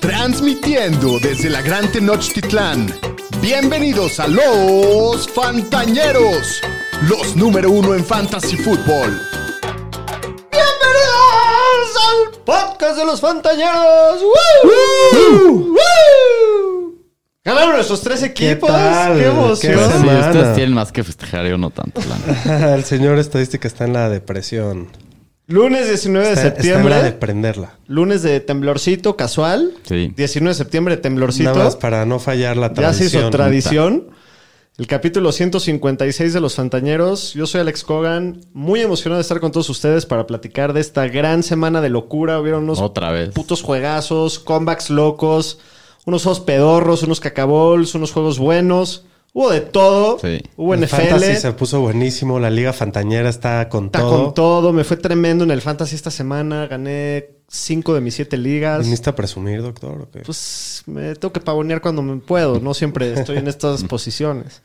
Transmitiendo desde la Gran Tenochtitlán. Bienvenidos a los Fantañeros, los número uno en Fantasy Football. ¡Bienvenidos al podcast de los Fantañeros! ¡Woo! ¡Woo! Ganaron nuestros tres equipos. tal? ¡Qué ¿Qué emoción! semana? Ustedes tienen más que festejar, yo no tanto. la neta. El señor estadística está en la depresión. Lunes 19 de Está, está en septiembre. la de prenderla. Lunes de temblorcito casual. Sí. 19 de septiembre, temblorcito. Nada más para no fallar la ya tradición. se hizo tradición. El capítulo 156 de Los Fantañeros. Yo soy Alex Cogan. Muy emocionado de estar con todos ustedes para platicar de esta gran semana de locura. Hubieron unos Otra vez. putos juegazos, comebacks locos, unos juegos pedorros, unos cacabols, unos juegos buenos. Hubo de todo. Sí. Hubo El NFL. Fantasy se puso buenísimo. La Liga Fantañera está con Está todo. con todo. Me fue tremendo en el Fantasy esta semana. Gané cinco de mis siete ligas. ¿Viniste a presumir, doctor? Pues me tengo que pavonear cuando me puedo. No siempre estoy en estas posiciones.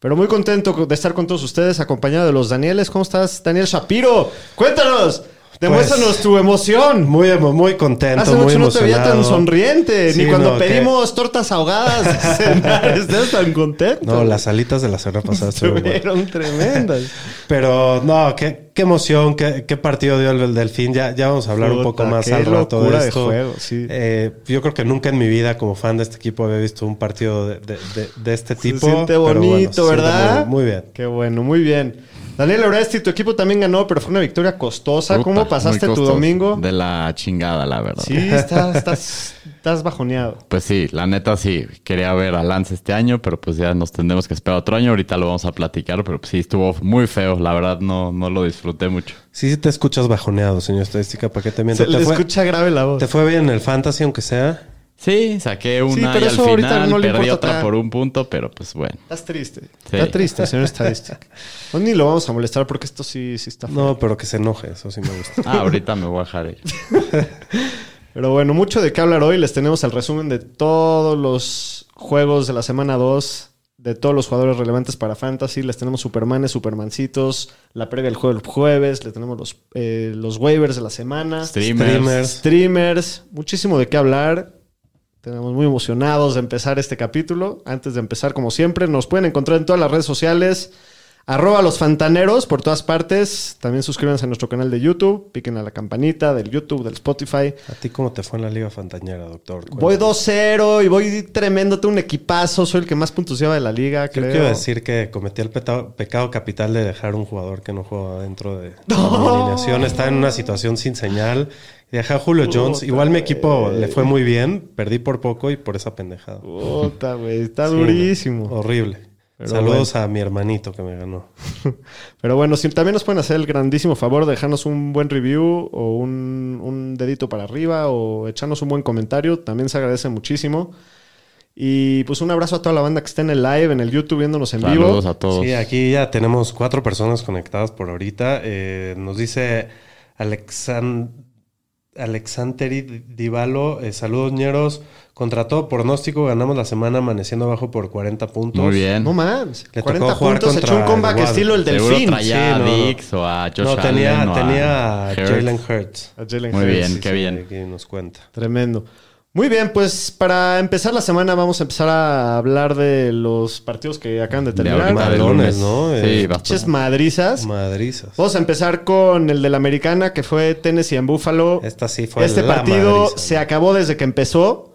Pero muy contento de estar con todos ustedes, acompañado de los Danieles. ¿Cómo estás, Daniel Shapiro? Cuéntanos. Demuéstranos tu emoción. muy, muy contento, Hace muy mucho no te veía tan sonriente. Sí, Ni cuando no, que- pedimos tortas ahogadas cenar, estés tan contento. No, las alitas de la semana pasada estuvieron tremendas. Pero no, qué, qué emoción, qué, qué partido dio el Delfín. Ya, ya vamos a hablar un poco más al rato de de esto. juego, sí. Eh, yo creo que nunca en mi vida, como fan de este equipo, había visto un partido de, de- este Se tipo. siente pero bueno, bonito, se siente ¿verdad? Muy, muy bien. Qué bueno, muy bien. Daniel Oresti, tu equipo también ganó, pero fue una victoria costosa. Puta, ¿Cómo pasaste tu domingo? De la chingada, la verdad. Sí, estás, estás, estás bajoneado. Pues sí, la neta sí. Quería ver a Lance este año, pero pues ya nos tendremos que esperar otro año. Ahorita lo vamos a platicar, pero pues sí, estuvo muy feo. La verdad no, no lo disfruté mucho. Sí, sí te escuchas bajoneado, señor estadística. ¿Para qué te miento? Se ¿Te le fue, escucha grave la voz. ¿Te fue bien en el fantasy, aunque sea? Sí, saqué una pero y al eso final no le perdí otra nada. por un punto, pero pues bueno. Estás triste. Sí. Está triste, señor estadística. No, ni lo vamos a molestar porque esto sí, sí está feo. No, pero que se enoje, eso sí me gusta. Ah, ahorita me voy a dejar ir. Pero bueno, mucho de qué hablar hoy. Les tenemos el resumen de todos los juegos de la semana 2, de todos los jugadores relevantes para Fantasy. Les tenemos Supermanes, Supermancitos, la previa del juego del jueves. Les tenemos los, eh, los waivers de la semana. Streamers. Streamers. Streamers. Muchísimo de qué hablar. Tenemos muy emocionados de empezar este capítulo. Antes de empezar, como siempre, nos pueden encontrar en todas las redes sociales. Arroba los fantaneros por todas partes. También suscríbanse a nuestro canal de YouTube. Piquen a la campanita del YouTube, del Spotify. ¿A ti cómo te fue en la Liga Fantañera, doctor? Voy Cuéntame. 2-0 y voy tremendo. Tengo un equipazo. Soy el que más puntos lleva de la liga, Yo creo. quiero decir que cometí el pecado capital de dejar un jugador que no juega dentro de mi alineación. Está en una situación sin señal. Dejé a Julio Jones. Igual mi equipo le fue muy bien. Perdí por poco y por esa pendejada. Puta, güey. Está Sí, durísimo. Horrible. Pero Saludos a mi hermanito que me ganó. Pero bueno, si también nos pueden hacer el grandísimo favor de dejarnos un buen review o un, un dedito para arriba o echarnos un buen comentario, también se agradece muchísimo. Y pues un abrazo a toda la banda que está en el live, en el YouTube, viéndonos en Saludos vivo. a todos. Sí, aquí ya tenemos cuatro personas conectadas por ahorita. Eh, nos dice Alexan... Alexanteri Divalo, eh, saludos ñeros. Contra todo pronóstico, ganamos la semana amaneciendo abajo por 40 puntos. Muy bien. No mames, Le 40 tocó jugar puntos, echó un contra comeback el estilo el Seguro Delfín. traía Sí, a no. Dix o a Josh No, Allen tenía, a tenía a. Jalen Hurts. A Jalen Muy bien, qué Sí, bien. Aquí nos cuenta. Tremendo. Muy bien, pues para empezar la semana vamos a empezar a hablar de los partidos que acaban de terminar. lunes. ¿no? Sí, bastante. Madrizas. Madrizas. Vamos a empezar con el de la americana, que fue Tennessee en Buffalo. Esta sí fue Este la partido madriza. se acabó desde que empezó.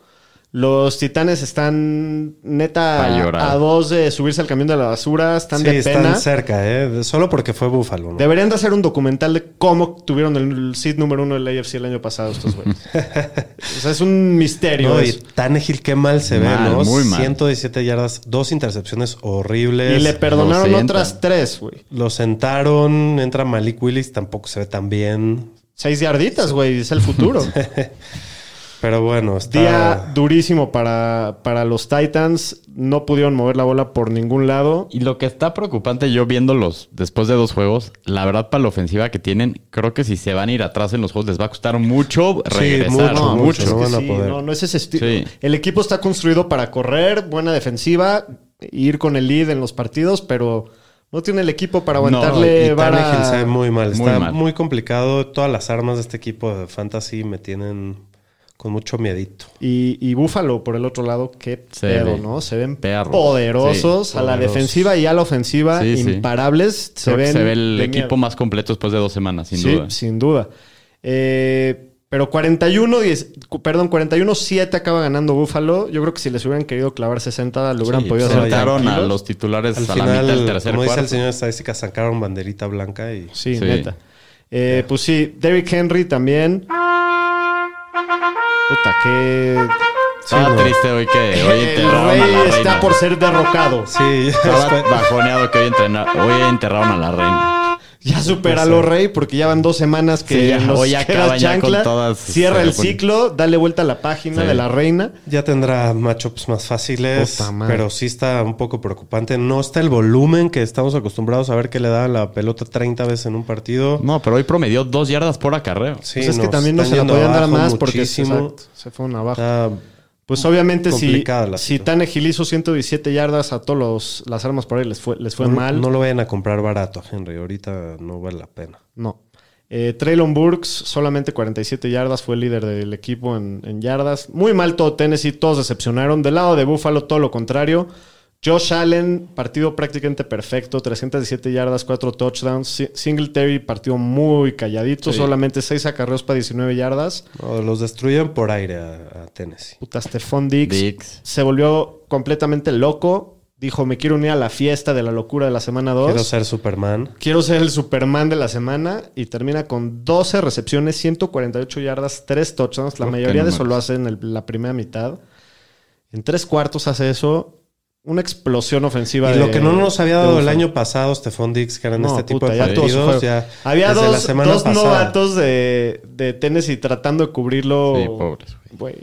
Los titanes están neta a dos de subirse al camión de la basura. Están sí, de pena. están cerca, ¿eh? Solo porque fue Búfalo, ¿no? Deberían de hacer un documental de cómo tuvieron el seed número uno del AFC el año pasado estos güeyes. o sea, es un misterio. No, y eso. Tannehill, qué mal se Mal, ve, ¿no? muy mal. 117 yardas, dos intercepciones horribles. Y le perdonaron otras tres, güey. Lo sentaron, entra Malik Willis, tampoco se ve tan bien. Seis yarditas, güey. Es el futuro. Pero bueno, está... Día durísimo para, para los Titans. No pudieron mover la bola por ningún lado. Y lo que está preocupante, yo viéndolos después de dos juegos, la verdad, para la ofensiva que tienen, creo que si se van a ir atrás en los juegos, les va a costar mucho regresar. mucho, No, mucho. es no que van a sí, poder. No, no es ese estilo. Sí. El equipo está construido para correr, buena defensiva, ir con el lead en los partidos, pero no tiene el equipo para No, aguantarle Y vara- se ve muy mal. Muy Está mal. muy complicado. Todas las armas de este equipo de fantasy me tienen con mucho miedito. Y, y Búfalo, por el otro lado, qué Se pedo, ve ¿no? Se ven perros. poderosos Sí, a la poderosos. defensiva y a la ofensiva, Sí, sí. imparables. Se Creo que ven se ve el equipo miedo. más completo después de dos semanas, sin sí, duda. sin duda. Eh, pero 41, 10 cu- perdón, 41-7 acaba ganando Búfalo. Yo creo que si les hubieran querido clavar 60, lo hubieran Sí, podido se hacer. Sentaron a los titulares Al a la mitad del final, tercer como dice cuarto. el señor de estadística, sacaron banderita blanca y... Sí, Sí. neta. Eh, pues sí, Derrick Henry también. Puta, que. Estaba no. triste hoy que hoy El enterraron rey a la reina. está por ser derrocado. Sí, Estaba bajoneado que hoy, entrena- hoy enterraron a la reina. Ya supéralo, Rey, porque ya van dos semanas que Sí, ya, nos hoy ya chancla. todas, Cierra el ciclo, dale vuelta a la página Sí. de la reina. Ya tendrá matchups más fáciles, Puta pero sí está un poco preocupante. No está el volumen que estamos acostumbrados a ver que le da la pelota 30 veces en un partido. No, pero hoy promedió dos yardas por acarreo. Sí, Pues es que también no se la podían dar más porque exacto, se fueron abajo. Está- Pues obviamente si, si. Tannehill hizo 117 yardas a todos los, las armas por ahí les fue, les fue no, mal. no lo vayan a comprar barato Henry. Ahorita no vale la pena. No. Eh, Traylon Burks, solamente 47 yardas, fue el líder del equipo en, en yardas. Muy mal todo Tennessee, todos decepcionaron. Del lado de Buffalo, todo lo contrario. Josh Allen, partido prácticamente perfecto, 317 yardas, 4 touchdowns. Si- Singletary, partido muy calladito, Sí. solamente 6 acarreos para 19 yardas. No, los destruyen por aire a, a Tennessee. Puta, Stephon Dix. se volvió completamente loco. Dijo, me quiero unir a la fiesta de la locura de la semana 2. Quiero ser Superman. Quiero ser el Superman de la semana y termina con 12 recepciones, 148 yardas, 3 touchdowns. La mayoría de eso lo hace en el- la primera mitad. En tres cuartos hace eso. Una explosión ofensiva. Y de- lo que no nos había dado el año pasado, Stephon Dix, que eran No, este tipo puta, de partidos, ya Había desde dos, la semana dos novatos de, de Tennessee tratando de cubrirlo. Sí, pobres. güey.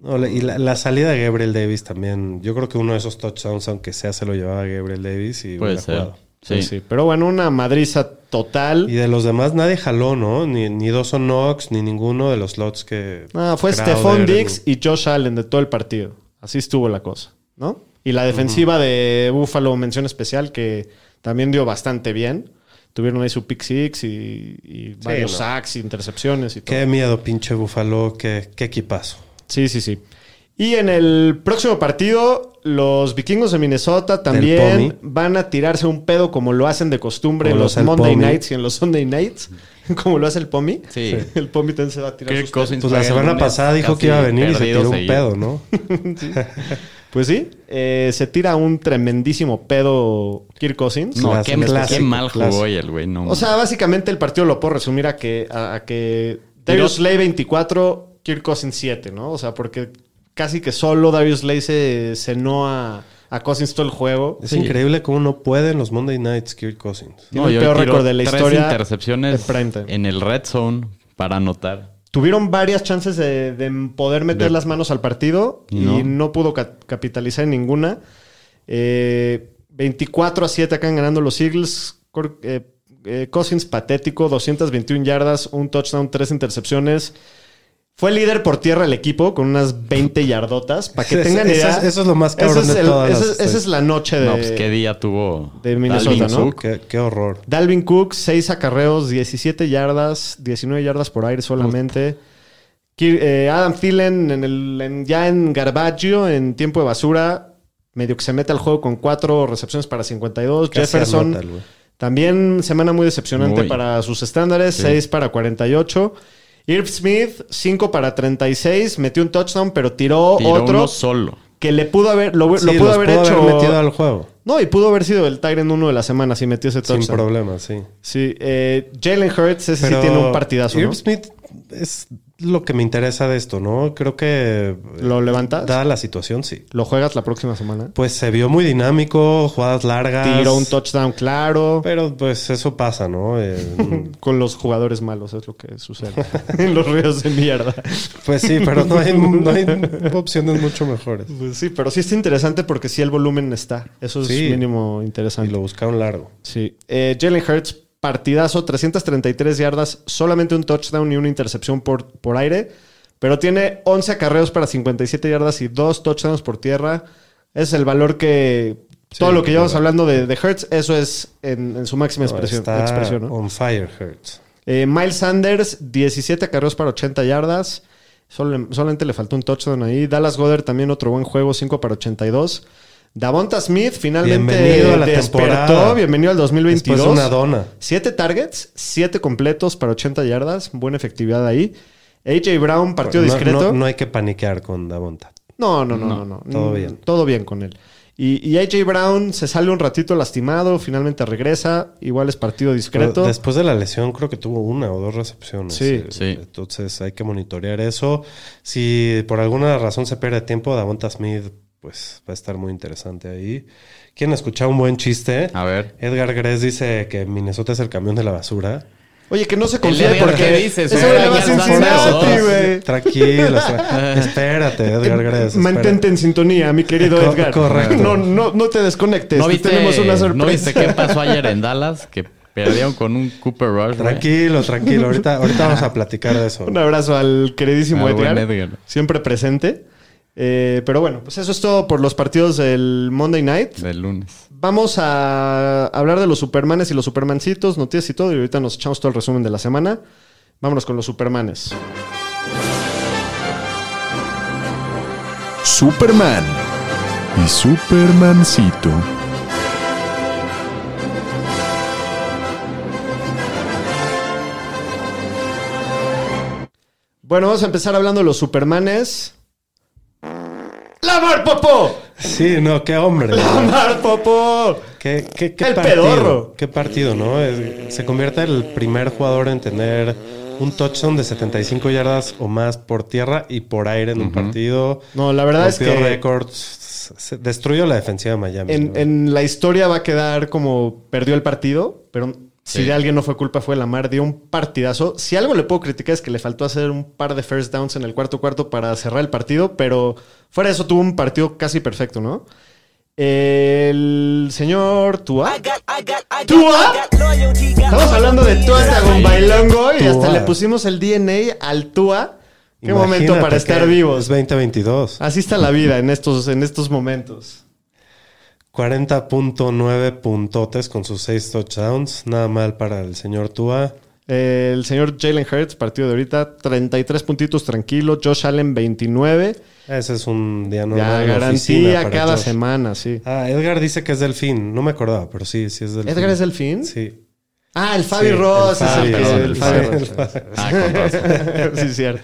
No, y la, la salida de Gabriel Davis también. Yo creo que uno de esos touchdowns, aunque sea, se lo llevaba Gabriel Davis y Puede ser. Sí. pues sí. Pero bueno, una madriza total. Y de los demás nadie jaló, ¿no? Ni, ni Dawson Knox, ni ninguno de los slots que... Ah, fue Crowder, Stephon Diggs ni- y Josh Allen de todo el partido. Así estuvo la cosa, ¿no? Y la defensiva de Buffalo, mención especial, que también dio bastante bien. Tuvieron ahí su pick six y, y varios no. sacks, intercepciones y todo. Qué miedo, pinche Búfalo. Qué, qué equipazo. Sí, sí, sí. Y en el próximo partido, los vikingos de Minnesota también van a tirarse un pedo como lo hacen de costumbre Como en lo los Monday Pomi. Nights y en los Sunday Nights, como lo hace el Pomi. Sí. El Pomi también se va a tirar sus Pues la semana pasada dijo que iba a venir y se tiró un seguido. pedo, ¿no? Pues sí, eh, se tira un tremendísimo pedo Kirk Cousins. No, Clásico, qué, qué clásico, mal jugó el güey. No, O sea, básicamente el partido lo puedo resumir a que, a, a que Darius Slay 24, Kirk Cousins 7, ¿no? O sea, porque casi que solo Darius Slay se cenó a, a Cousins todo el juego. Es increíble cómo no pueden los Monday Nights Kirk Cousins. Tiene el peor récord de la tres historia intercepciones en el red zone para anotar. Tuvieron varias chances de, de poder meter De- las manos al partido y No. no, pudo ca- capitalizar en ninguna. Eh, 24 a 7 acaban ganando los Eagles. Cor- eh, eh, Cousins patético, 221 yardas, un touchdown, tres intercepciones. Fue líder por tierra el equipo con unas 20 yardotas. Para que tengan eso idea. es- eso es lo más cabrón es de el- todas ese- las- Esa es la noche de, No, pues qué día tuvo de Minnesota, Dalvin ¿no? Cook. Qué, qué horror. Dalvin Cook, 6 acarreos, 17 yardas, 19 yardas por aire solamente. Eh, Adam Thielen en el, en- ya en Garbaggio, en tiempo de basura, medio que se mete al juego con 4 recepciones para 52. Casi Jefferson, también semana muy decepcionante Muy. para sus estándares, Sí. 6 para 48. Irv Smith, 5 para 36, metió un touchdown, pero tiró, Tiró otro uno solo. que le pudo haber, lo, pudo los haber pudo hecho. metido al juego. No, y pudo haber sido el Tyrant 1 de la semana si metió ese Sin touchdown. problema, sí. Sí, eh, Jalen Hurts, ese Pero sí tiene un partidazo, Irv ¿no? Smith es lo que me interesa de esto, ¿no? Creo que... ¿Lo levantas? Dada la situación, sí. ¿Lo juegas la próxima semana? Pues se vio muy dinámico, jugadas largas. Tiró un touchdown claro. Pero pues eso pasa, ¿no? Eh, Con los jugadores malos es lo que sucede en los ríos de mierda. pues sí, pero no hay, no hay opciones mucho mejores. Pues sí, pero sí está interesante porque sí el volumen está. Eso es Sí. mínimo Y interesante. lo buscaron largo. Sí. Eh, Jalen Hurts, partidazo, 333 yardas, solamente un touchdown y una intercepción por, por aire. Pero tiene 11 acarreos para 57 yardas y dos touchdowns por tierra. Es el valor que... todo lo que llevamos hablando de, de Hurts, eso es en, en su máxima expresión. está expresión ¿no? on fire, Hurts. Eh, Miles Sanders, 17 acarreos para 80 yardas. Solamente le faltó un touchdown ahí. Dallas Goddard también otro buen juego, 5 para 82. Davonta Smith finalmente Bienvenido a la despertó. temporada. Bienvenido al 2022. Después de una dona. 7 targets, 7 completos para 80 yardas. Buena efectividad ahí. AJ Brown, partido No- discreto. No, no hay que paniquear con Davonta. No, no, no, no, no. todo Mm, bien. Todo bien con él. Y, y AJ Brown se sale un ratito lastimado, finalmente regresa. Igual es partido Pero discreto. después de la lesión creo que tuvo una o dos recepciones. Sí. Eh, Sí. Entonces hay que monitorear eso. Si por alguna razón se pierde tiempo, Davonta Smith pues va a estar muy interesante ahí. ¿Quieren escuchar un buen chiste? A ver. Edgar Gress dice que Minnesota es el camión de la basura. Oye, que no se confíe porque ¿qué dices? güey le va a Cincinnati, güey. Tranquilo. tra- espérate, Edgar Gress. Mantente en sintonía, mi querido Co- Edgar. correcto. No, no, no te desconectes. ¿No te viste, tenemos una ¿No sorpresa. viste qué pasó ayer en Dallas? Que perdieron con un Cooper Rush. Tranquilo, tranquilo. Ahorita, ahorita vamos a platicar de eso. Un abrazo al queridísimo buen Edgar, Edgar. Siempre presente. Eh, pero bueno, pues eso es todo por los partidos del Monday Night. Del lunes. Vamos a hablar de los Supermanes y los Supermancitos, noticias y todo. Y ahorita nos echamos todo el resumen de la semana. Vámonos con los Supermanes. Superman y Supermancito. Bueno, vamos a empezar hablando de los Supermanes. ¡Lamar Popó! Sí, no, qué hombre. ¡Lamar Popó! ¿Qué, qué, qué El partido? pedorro. ¿Qué partido, no? Es- se convierte en el primer jugador en tener un touchdown de 75 yardas o más por tierra y por aire en un partido. No, la verdad es que récords. Se destruyó la defensiva de Miami. en, ¿no? en la historia va a quedar como perdió el partido, pero si Sí. de alguien no fue culpa fue Lamar, dio un partidazo. Si algo le puedo criticar es que le faltó hacer un par de first downs en el cuarto cuarto para cerrar el partido, pero fuera de eso tuvo un partido casi perfecto, ¿no? El señor Tua. ¿Tua? Estamos hablando de Tua Tagovailoa y Tua. hasta le pusimos el DNA al Tua. Qué Imagínate momento para estar vivos. Es 2022. Así está la vida en estos, en estos momentos. 40.9 puntotes con sus 6 touchdowns. Nada mal para el señor Tua. El señor Jalen Hurts, partido de ahorita, 33 puntitos tranquilo. Josh Allen, 29. Ese es un día normal. Ya garantía para cada Josh. semana, sí. Ah, Edgar dice que es delfín. No me acordaba, pero sí, sí es delfín. ¿Edgar es delfín? Sí. Ah, el Fabi Sí, Ross. el es Fabi, el, que- el el Fabi Fabi. Ross. Ah, con razón. sí, cierto.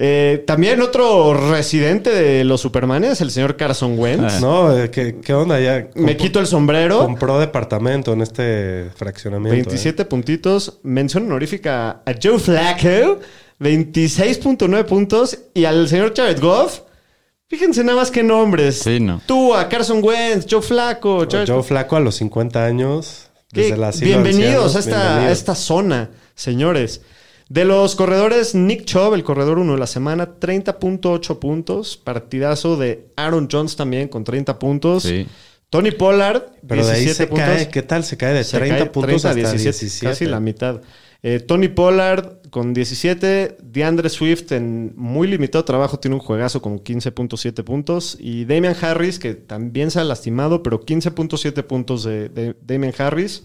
Eh, también otro residente de los Supermanes, el señor Carson Wentz. No, eh, ¿qué, qué onda? Ya Me quito el sombrero. compró departamento en este fraccionamiento. 27 puntitos. Mención honorífica a Joe Flacco. 26.9 puntos. Y al señor Jared Goff. Fíjense nada más qué nombres. Sí, no. Tú, a Carson Wentz, Joe Flacco. ¿eh? Jared- Joe Flaco a los 50 años. Desde la de Bienvenidos a esta zona, señores. De los corredores, Nick Chubb, el corredor uno de la semana, 30.8 puntos. Partidazo de Aaron Jones también con 30 puntos. Sí. Tony Pollard, Pero de ahí 17 se puntos. cae. ¿Qué tal? Se cae de Se 30 cae puntos 30 a hasta 17, 17. Casi la mitad. Eh, Tony Pollard con 17. DeAndre Swift en muy limitado trabajo tiene un juegazo con 15.7 puntos. Y Damian Harris, que también se ha lastimado, pero 15.7 puntos de, de Damian Harris.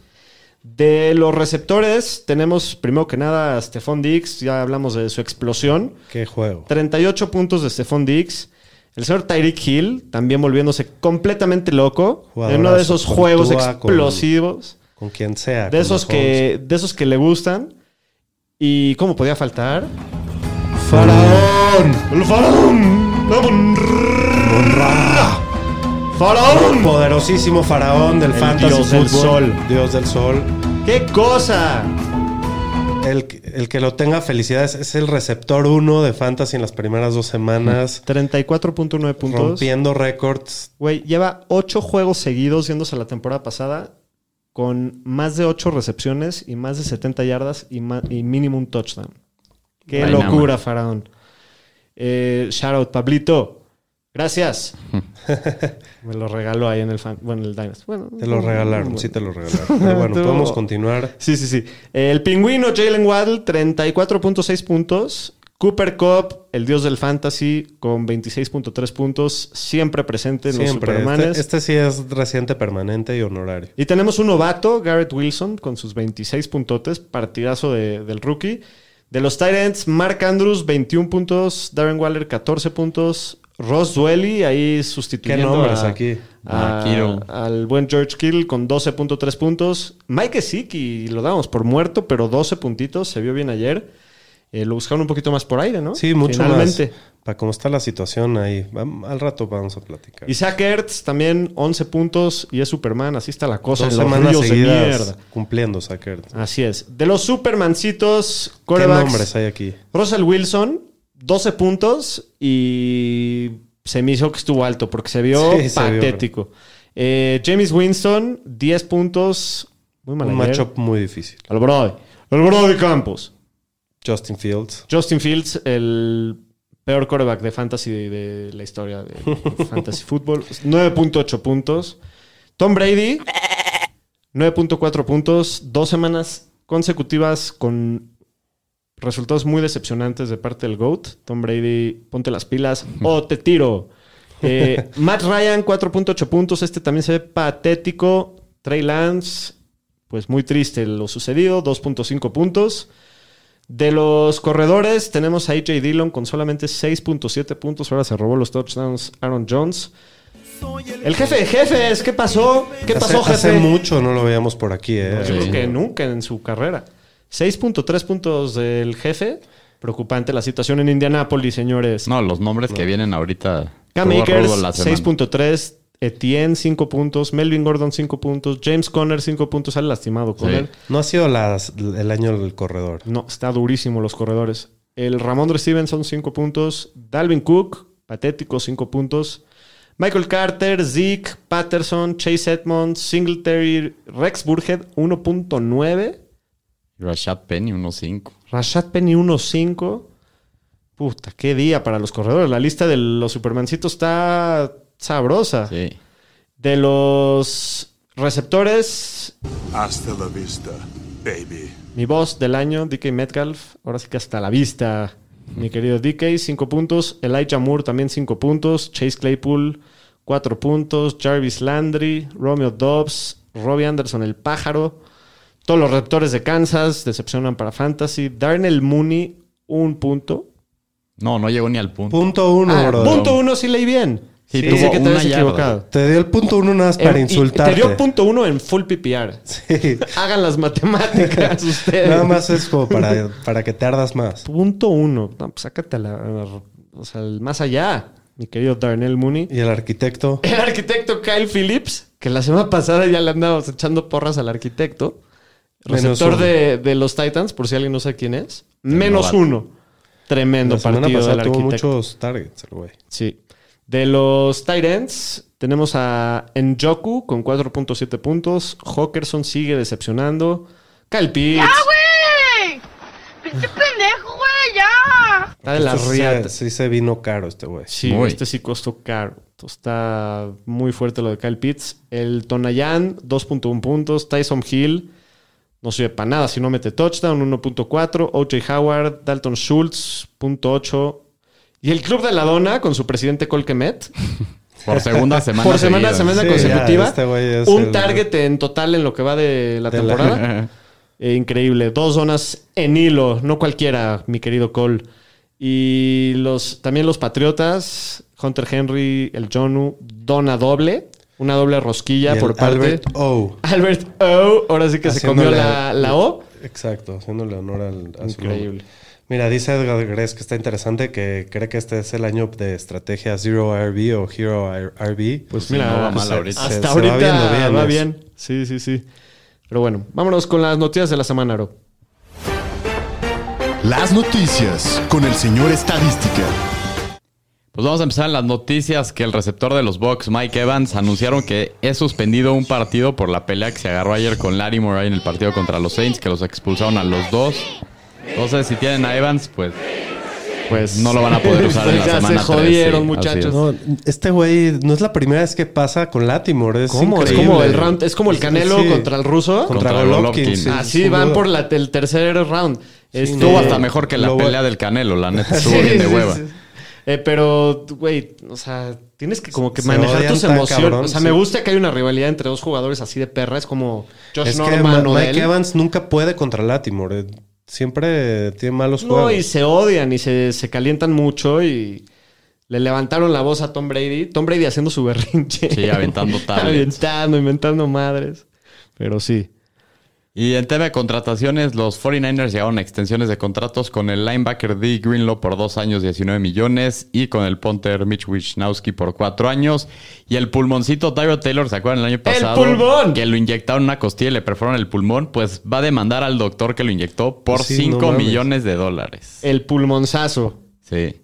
De los receptores, tenemos primero que nada a Stephon Diggs. Ya hablamos de su explosión. Qué juego. 38 puntos de Stephon Diggs. El señor Tyreek Hill también volviéndose completamente loco. En uno de esos juegos Tua, explosivos. Con quien sea. De esos, que, de esos que le gustan. ¿Y cómo podía faltar? ¡Faraón! ¡El faraón! ¡Faraón! Poderosísimo faraón del El fantasy dios del fútbol. sol. Dios del sol. ¡Qué cosa! El, el que lo tenga, felicidades. Es el receptor uno de fantasy en las primeras dos semanas. 34.9 puntos. Rompiendo récords. Güey, lleva 8 juegos seguidos yéndose a la temporada pasada con más de 8 recepciones y más de 70 yardas y, mínimo un touchdown. Qué Ay, locura. Faraón. Eh, shout out, Pablito. Gracias. Me lo regaló ahí en el fan. Bueno, en el Dynasty. Bueno, Te lo regalaron, bueno. sí te lo regalaron. Pero bueno, podemos continuar. Sí, sí, sí. El pingüino Jalen Waddle, 34.6 puntos. Cooper Cup, el dios del fantasy, con 26.3 puntos. Siempre presente en los Siempre. Supermanes. Este, este sí es residente permanente y honorario. Y tenemos un novato, Garrett Wilson, con sus 26 puntotes, partidazo de- del rookie. De los Titans, Mark Andrews, 21 puntos. Darren Waller, 14 puntos. Ross Dwelly, ahí sustituyendo ¿Qué nombres a- aquí? a- Ah, al buen George Kittle con 12.3 puntos. Mike Gesicki, lo damos por muerto, pero 12 puntitos. Se vio bien ayer. Eh, lo buscaron un poquito más por aire, ¿no? Sí, mucho Finalmente. más. Para cómo está la situación ahí. Al rato vamos a platicar. Isaac Ertz también 11 puntos y es Superman. Así está la cosa Dos semanas seguidas mierda. cumpliendo Sacker. Así es. De los Supermancitos, ¿Qué nombres hay aquí? Russell Wilson, 12 puntos y se me hizo que estuvo alto porque se vio Sí, se vio, patético. Eh, James Winston, 10 puntos. Muy mal Un matchup muy difícil. Al Brody. El Brody Campos. Justin Fields. Justin Fields, el peor quarterback de fantasy de, de la historia de fantasy football. 9.8 puntos. Tom Brady, 9.4 puntos. Dos semanas consecutivas con resultados muy decepcionantes de parte del GOAT. Tom Brady, ponte las pilas o te tiro. Eh, Matt Ryan, 4.8 puntos. Este también se ve patético. Trey Lance, pues muy triste lo sucedido. 2.5 puntos. De los corredores, tenemos a AJ Dillon con solamente 6.7 puntos. Ahora se robó los touchdowns Aaron Jones. El jefe de jefes, ¿qué pasó? ¿Qué pasó, hace, jefe? hace mucho no lo veíamos por aquí, ¿eh? Yo creo que nunca en su carrera. 6.3 puntos del jefe. Preocupante la situación en Indianápolis, señores. No, los nombres que vienen ahorita. Cam rudo, Akers, rudo la semana. 6.3. Etienne, 5 puntos. Melvin Gordon, 5 puntos. James Conner, 5 puntos. Sale lastimado Conner. No ha sido las- el año del corredor. No, está durísimo los corredores. El Ramondre Stevenson, 5 puntos. Dalvin Cook, patético, 5 puntos. Michael Carter, Zeke, Patterson, Chase Edmonds, Singletary, Rex Burhead, 1.9. Rashad Penny, 1.5. Rashad Penny, 1.5. Puta, qué día para los corredores. La lista de los Supermancitos está sabrosa. Sí. De los receptores, Hasta la vista, baby. Mi voz del año, DK Metcalf. Ahora sí que hasta la vista, mi querido DK, 5 puntos. Elijah Moore también 5 puntos. Chase Claypool, 4 puntos. Jarvis Landry, Romeo Dobbs, Robbie Anderson, el pájaro. Todos los receptores de Kansas decepcionan para Fantasy. Darnell Mooney, un punto. No, no llegó ni al punto. Punto uno, Ah, bro. punto uno sí leí bien. Sí, tuvo que te habías equivocado. Te dio el punto uno nada más para Eh, y insultarte. Te dio punto uno en full PPR. Sí. Hagan las matemáticas ustedes. Nada más es como para, para que te ardas más. Punto uno. No, pues sácate la, o sea, el más allá, mi querido Darnell Mooney. Y el arquitecto. El arquitecto Kyle Phillips, que la semana pasada ya le andábamos echando porras al arquitecto. Receptor de, de los Titans, por si alguien no sabe quién es. Menos novato. uno. Tremendo La partido del pasada tuvo arquitecto. muchos targets, el güey. Sí. De los Titans, tenemos a Njoku con 4.7 puntos. Hawkerson sigue decepcionando. Kyle Pitts. güey! ¡Pinche pendejo, güey! ¡Ya! Está de las sí, riatas. sí se vino caro este güey. Sí, Muy. este sí costó caro. Entonces, Está muy fuerte lo de Kyle Pitts. El Tonayan, 2.1 puntos. Tyson Hill, no sirve para nada si no mete touchdown, 1.4. OJ Howard, Dalton Schultz, .8. Y el Club de la Dona con su presidente Colquemet. Por segunda semana. Por semana seguida. semana Sí, consecutiva. ya, este un el- target en total en lo que va de la De la- temporada. Eh, increíble. Dos zonas en hilo. No cualquiera, mi querido Cole. Y los, también los Patriotas, Hunter Henry, el Jonu, dona doble. Una doble rosquilla Y por el parte. Albert O. Albert O. Ahora sí que se comió la, la O. Exacto, haciéndole honor al, a su Increíble. Mira, dice Edgar Gres que está interesante que cree que este es el año de estrategia Zero RB o Hero RB. Pues Sí, mira, no va pues, mal ahorita. hasta Se- se va ahorita viendo bien va bien. Sí, sí, sí. Pero bueno, vámonos con las noticias de la semana, Aro. Las noticias con el señor Estadística. Pues vamos a empezar en las noticias que el receptor de los Bucks, Mike Evans, anunciaron que es suspendido un partido por la pelea que se agarró ayer con Larimore ahí en el partido contra los Saints, que los expulsaron a los dos. Entonces, si tienen a Evans, pues Pues no lo van a poder usar en la ya semana se jodieron, tres, sí, así muchachos. es. No, este güey no es la primera vez que pasa con Latimore. Es ¿Cómo? Es como el round, es como el Canelo Sí. contra el ruso. Contra, Contra Golovkin. Golovkin. sí, Así van por la- el tercer round. Este- Estuvo hasta mejor que la pelea del Canelo, la neta. Estuvo Sí, bien de sí, hueva. Eh, pero, güey, o sea, tienes que como que Se manejar tus emociones. cabrón, o sea, sí. me gusta que hay una rivalidad entre dos jugadores así de perra. Es como Josh Es que Norman Ma- o Mike él. Evans nunca puede contra Latimore. siempre tiene malos No, juegos. y se odian y se, se calientan mucho y le levantaron la voz a Tom Brady. Tom Brady haciendo su berrinche. Sí, aventando tablets. aventando, inventando madres. Pero sí. Y en tema de contrataciones, los 49ers llegaron a extensiones de contratos con el linebacker D. Greenlaw por dos años, 19 millones, y con el punter Mitch Wisnowski por cuatro años. Y el pulmoncito Tyro Taylor, ¿se acuerdan el año pasado? pulmón! Que lo inyectaron en una costilla y le perforaron el pulmón, pues va a demandar al doctor que lo inyectó por Sí, 5 no millones de dólares. El pulmonzazo. Sí.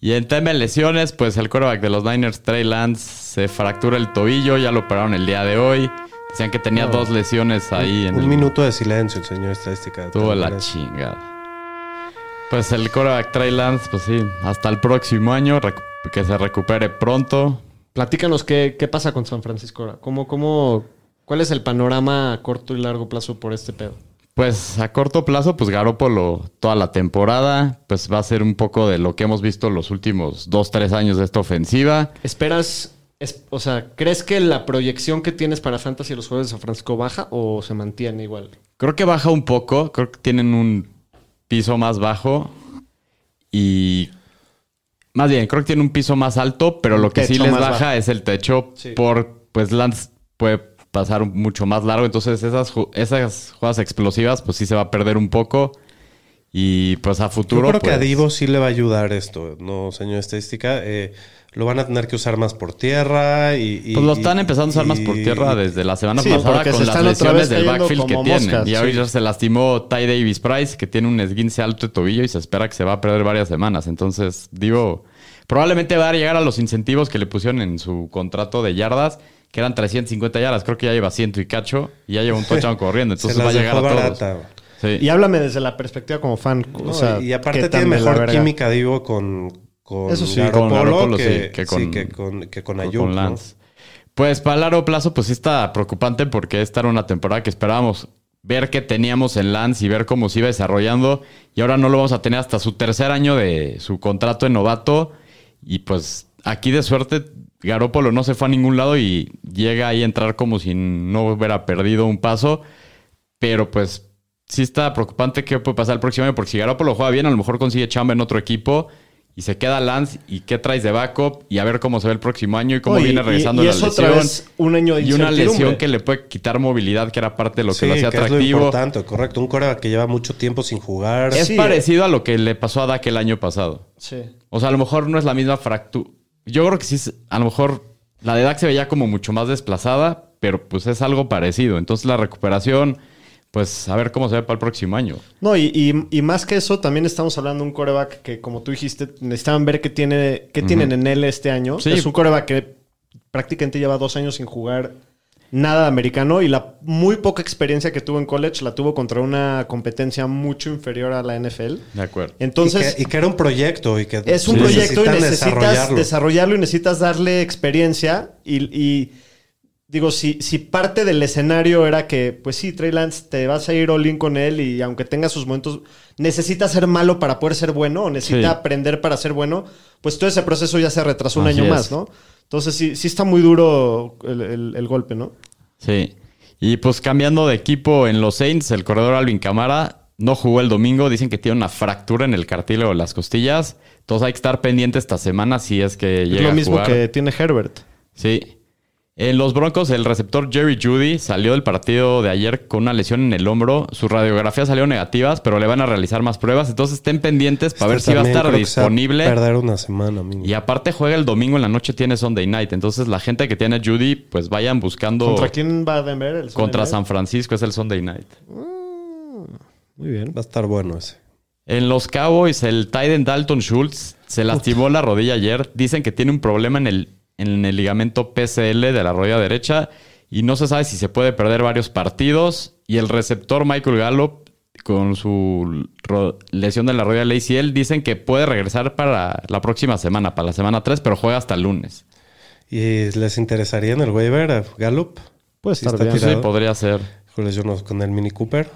Y en tema de lesiones, pues el quarterback de los Niners, Trey Lance, se fractura el tobillo, ya lo operaron el día de hoy. Decían que tenía dos lesiones ahí en Un el minuto de silencio, el señor estadística. Tuvo la chingada. Pues el quarterback Trey Lance, pues sí, hasta el próximo año, que se recupere pronto. Platícanos qué, qué pasa con San Francisco ahora. ¿Cómo, cómo, ¿Cuál es el panorama a corto y largo plazo por este pedo? Pues a corto plazo, pues Garópolo toda la temporada, pues va a ser un poco de lo que hemos visto los últimos dos, tres años de esta ofensiva. ¿Esperas, es- o sea, crees que la proyección que tienes para Fantasy y los juegos de San Francisco baja o se mantiene igual? Creo que baja un poco, creo que tienen un piso más bajo y más bien, creo que tienen un piso más alto, pero lo que sí les baja bajo. es el techo Sí. por, pues Lance puede pasar mucho más largo, entonces esas, esas jugadas explosivas, pues sí se va a perder un poco y pues a Yo futuro... creo que a pues, Divo sí le va a ayudar esto, ¿no, señor estadística? Eh, lo van a tener que usar más por tierra y... y- Pues lo están empezando a usar más por tierra desde la semana Sí, pasada con se las lesiones del backfield que como tienen. moscas, y sí. ahorita se lastimó Ty Davis Price, que tiene un esguince alto de tobillo y se espera que se va a perder varias semanas. Entonces, digo, probablemente va a llegar a los incentivos que le pusieron en su contrato de yardas, que eran 350 yardas. Creo que ya lleva ciento y cacho y ya lleva un touchdown corriendo. Entonces va a llegar a todos. barata. Sí. Y háblame desde la perspectiva como fan. o No, sea, y aparte ¿qué tan tiene mejor química, digo, con, con Eso sí, con que, sí, que sí, con- que con, que con con. Lance. Pues para largo plazo, pues sí está preocupante porque esta era una temporada que esperábamos ver qué teníamos en Lance y ver cómo se iba desarrollando. Y ahora no lo vamos a tener hasta su tercer año de su contrato de novato. Y pues aquí de suerte, Garópolo no se fue a ningún lado y llega ahí a entrar como si no hubiera perdido un paso. Pero pues sí está preocupante qué puede pasar el próximo año, porque si Garoppolo juega bien, a lo mejor consigue chamba en otro equipo y se queda Lance y qué traes de backup y a ver cómo se ve el próximo año y cómo No, y- viene y- regresando y la es lesión. otra vez un año de y una lesión que le puede quitar movilidad, que era parte de lo que Sí, lo hacía que es lo atractivo. importante, correcto. Un coreback que lleva mucho tiempo sin jugar. Es Sí. parecido a lo que le pasó a Dak el año pasado. Sí. O sea, a lo mejor no es la misma fractura. Yo creo que sí, es- a lo mejor la de Dak se veía como mucho más desplazada, pero pues es algo parecido. Entonces la recuperación, pues a ver cómo se ve para el próximo año. No, y, y- y más que eso, también estamos hablando de un coreback que, como tú dijiste, necesitaban ver qué, tiene, qué tienen en él este año. Sí. Es un coreback que prácticamente lleva dos años sin jugar nada de americano y la muy poca experiencia que tuvo en college la tuvo contra una competencia mucho inferior a la NFL. De acuerdo. Entonces, y, que, y que era un proyecto y que es un sí proyecto y necesitas desarrollarlo. desarrollarlo. y necesitas darle experiencia. Y, y digo, si, si parte del escenario era que, pues sí, Trey Lance, te vas a ir all in con él y aunque tenga sus momentos, necesita ser malo para poder ser bueno o necesita Sí. aprender para ser bueno, pues todo ese proceso ya se retrasó un Así año es. más, ¿no? Entonces sí, sí está muy duro el, el- el golpe, ¿no? Sí. Y pues cambiando de equipo en los Saints, el corredor Alvin Camara no jugó el domingo. Dicen que tiene una fractura en el cartílago de las costillas. Entonces hay que estar pendiente esta semana si es que Es llega lo a mismo que tiene Herbert. Sí. En los Broncos, el receptor Jerry Judy salió del partido de ayer con una lesión en el hombro. Sus radiografías salieron negativas, pero le van a realizar más pruebas. Entonces estén pendientes para ver Este si va a estar disponible. perder una semana, mínimo. Y aparte juega el domingo en la noche, tiene Sunday Night. Entonces la gente que tiene a Judy, pues vayan buscando ¿Contra quién va a Denver? El contra Sunday San Night? Francisco, es el Sunday Night. Muy bien. Va a estar bueno ese. En los Cowboys, el Tyden Dalton Schultz se lastimó la rodilla ayer. Dicen que tiene un problema en el, en el ligamento PCL de la rodilla derecha y no se sabe si se puede perder varios partidos. Y el receptor Michael Gallup, con su lesión de la rodilla del ACL, dicen que puede regresar para la próxima semana, para la semana 3, pero juega hasta el lunes. ¿Y les interesaría en el waiver a Gallup? Estar bien. tirado. Sí, podría ser. Híjole, yo no- con el Mini Cooper.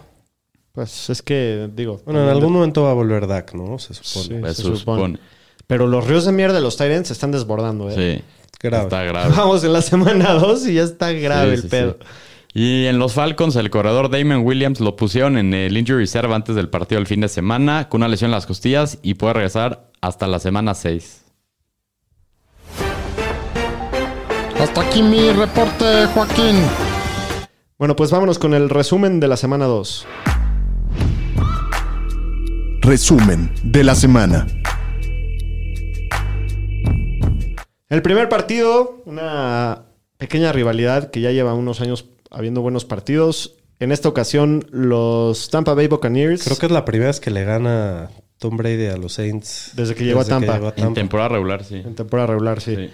Pues es que, digo... Bueno, en algún momento va a volver Dak, ¿no? Se supone. Sí. Pues, se se supone. supone. Pero los ríos de mierda de los Tyrants se están desbordando, ¿eh? Sí. Grave. Está grave. Vamos en la semana 2 y ya está grave Sí, el sí, pedo. sí. Y en los Falcons, el corredor Damon Williams lo pusieron en el injury reserve antes del partido del fin de semana con una lesión en las costillas y puede regresar hasta la semana 6. Hasta aquí mi reporte, Joaquín. Bueno, pues vámonos con el resumen de la semana 2. Resumen de la semana. El primer partido, una pequeña rivalidad que ya lleva unos años habiendo buenos partidos. En esta ocasión, los Tampa Bay Buccaneers. Creo que es la primera vez que le gana Tom Brady a los Saints. Desde que llegó a Tampa. llegó a En temporada regular, sí. En temporada regular, sí. Sí.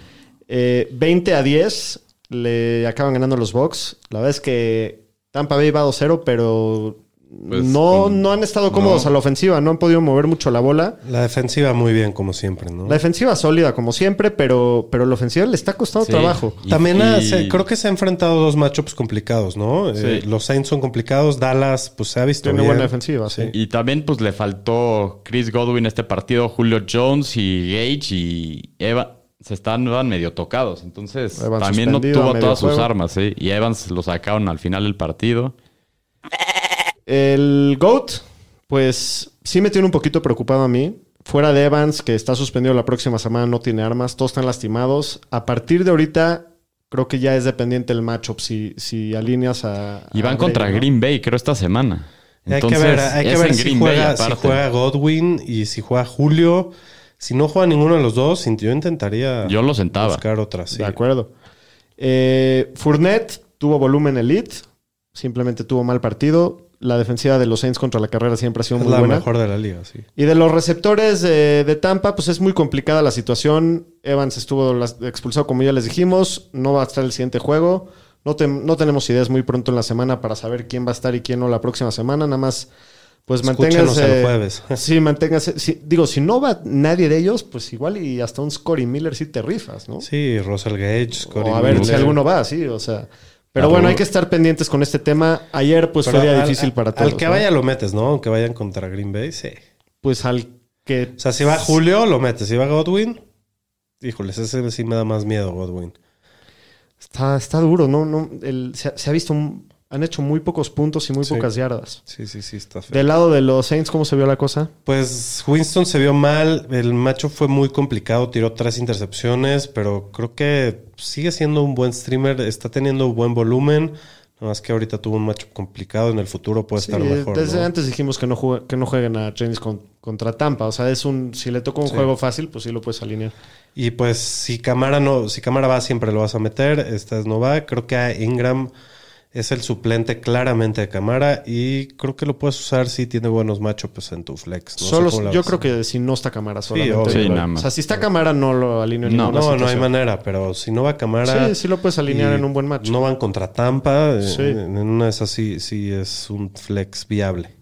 Eh, 20 a 10 le acaban ganando los Bucks. La verdad es que Tampa Bay va 2-0, pero Pues, no, con- no han estado cómodos no. a la ofensiva. No han podido mover mucho la bola. La defensiva muy bien, como siempre, ¿no? La defensiva sólida, como siempre, pero, pero la ofensiva le está costando Sí. trabajo. Y- También ha- se- creo que se ha enfrentado dos matchups complicados, ¿no? Eh, los Saints son complicados, Dallas, pues se ha visto Tiene bien. buena defensiva, sí. Y también pues le faltó Chris Godwin este partido, Julio Jones y Gage y Eva se estaban medio tocados. Entonces también no tuvo todas sus armas. ¿sí? Y Evans lo sacaron al final del partido. El GOAT, pues sí me tiene un poquito preocupado a mí. Fuera de Evans, que está suspendido la próxima semana, no tiene armas, todos están lastimados. A partir de ahorita, creo que ya es dependiente el matchup si, si alineas a. Y a van contra ¿no? Green Bay, creo, esta semana. hay Entonces, que ver, hay que ver si, juega, si aparte. juega Godwin y si juega Julio. Si no juega ninguno de los dos, yo intentaría Yo lo sentaba. buscar otra. Sí. De acuerdo. Eh, Fournette tuvo volumen elite, simplemente tuvo mal partido. La defensiva de los Saints contra la carrera siempre ha sido Es muy la buena. mejor de la liga, sí. Y de los receptores de, de Tampa, pues es muy complicada la situación. Evans estuvo expulsado, como ya les dijimos. No va a estar el siguiente juego. No, te- no tenemos ideas muy pronto en la semana para saber quién va a estar y quién no la próxima semana. Nada más, pues Escúchenos manténganse. el jueves. Sí, manténganse. sí, digo, si no va nadie de ellos, pues igual y hasta un Scotty Miller sí te rifas, ¿no? Sí, Russell Gage, Scotty o a ver si Miller. alguno va, sí, o sea. Pero Ah, bueno, hay que estar pendientes con este tema. Ayer, pues Pero fue día al- difícil para todos. Al que ¿no? vaya lo metes, ¿no? Aunque vayan contra Green Bay, sí. Pues al que O sea, si va Julio, lo metes. Si va Godwin, híjoles, ese sí me da más miedo, Godwin. Está, está duro, ¿no? no el- se, ha- se ha visto, un- han hecho muy pocos puntos y muy Sí. pocas yardas. Sí, sí, sí, está feo. Del lado de los Saints, ¿cómo se vio la cosa? Pues Winston se vio mal, el macho fue muy complicado, tiró tres intercepciones, pero creo que sigue siendo un buen streamer, está teniendo buen volumen, nada más que ahorita tuvo un macho complicado, en el futuro puede Sí, estar mejor. desde ¿no? antes dijimos que no, jugue- que no jueguen a James con- contra Tampa. O sea, es un si le toca un Sí. juego fácil, pues sí lo puedes alinear. Y pues si Camara no, si Camara va siempre lo vas a meter, esta vez no va, creo que a Ingram es el suplente claramente de Camara y creo que lo puedes usar si tiene buenos matchups en tu flex. No Solo, yo ves. creo que si no está cámara solamente. Sí, nada más. O sea, si está cámara no lo alineo en No, ninguna No, no hay manera, pero si no va Camara... Sí, sí lo puedes alinear en un buen match. No van contra Tampa. Sí. En una de esas sí, sí es un flex viable.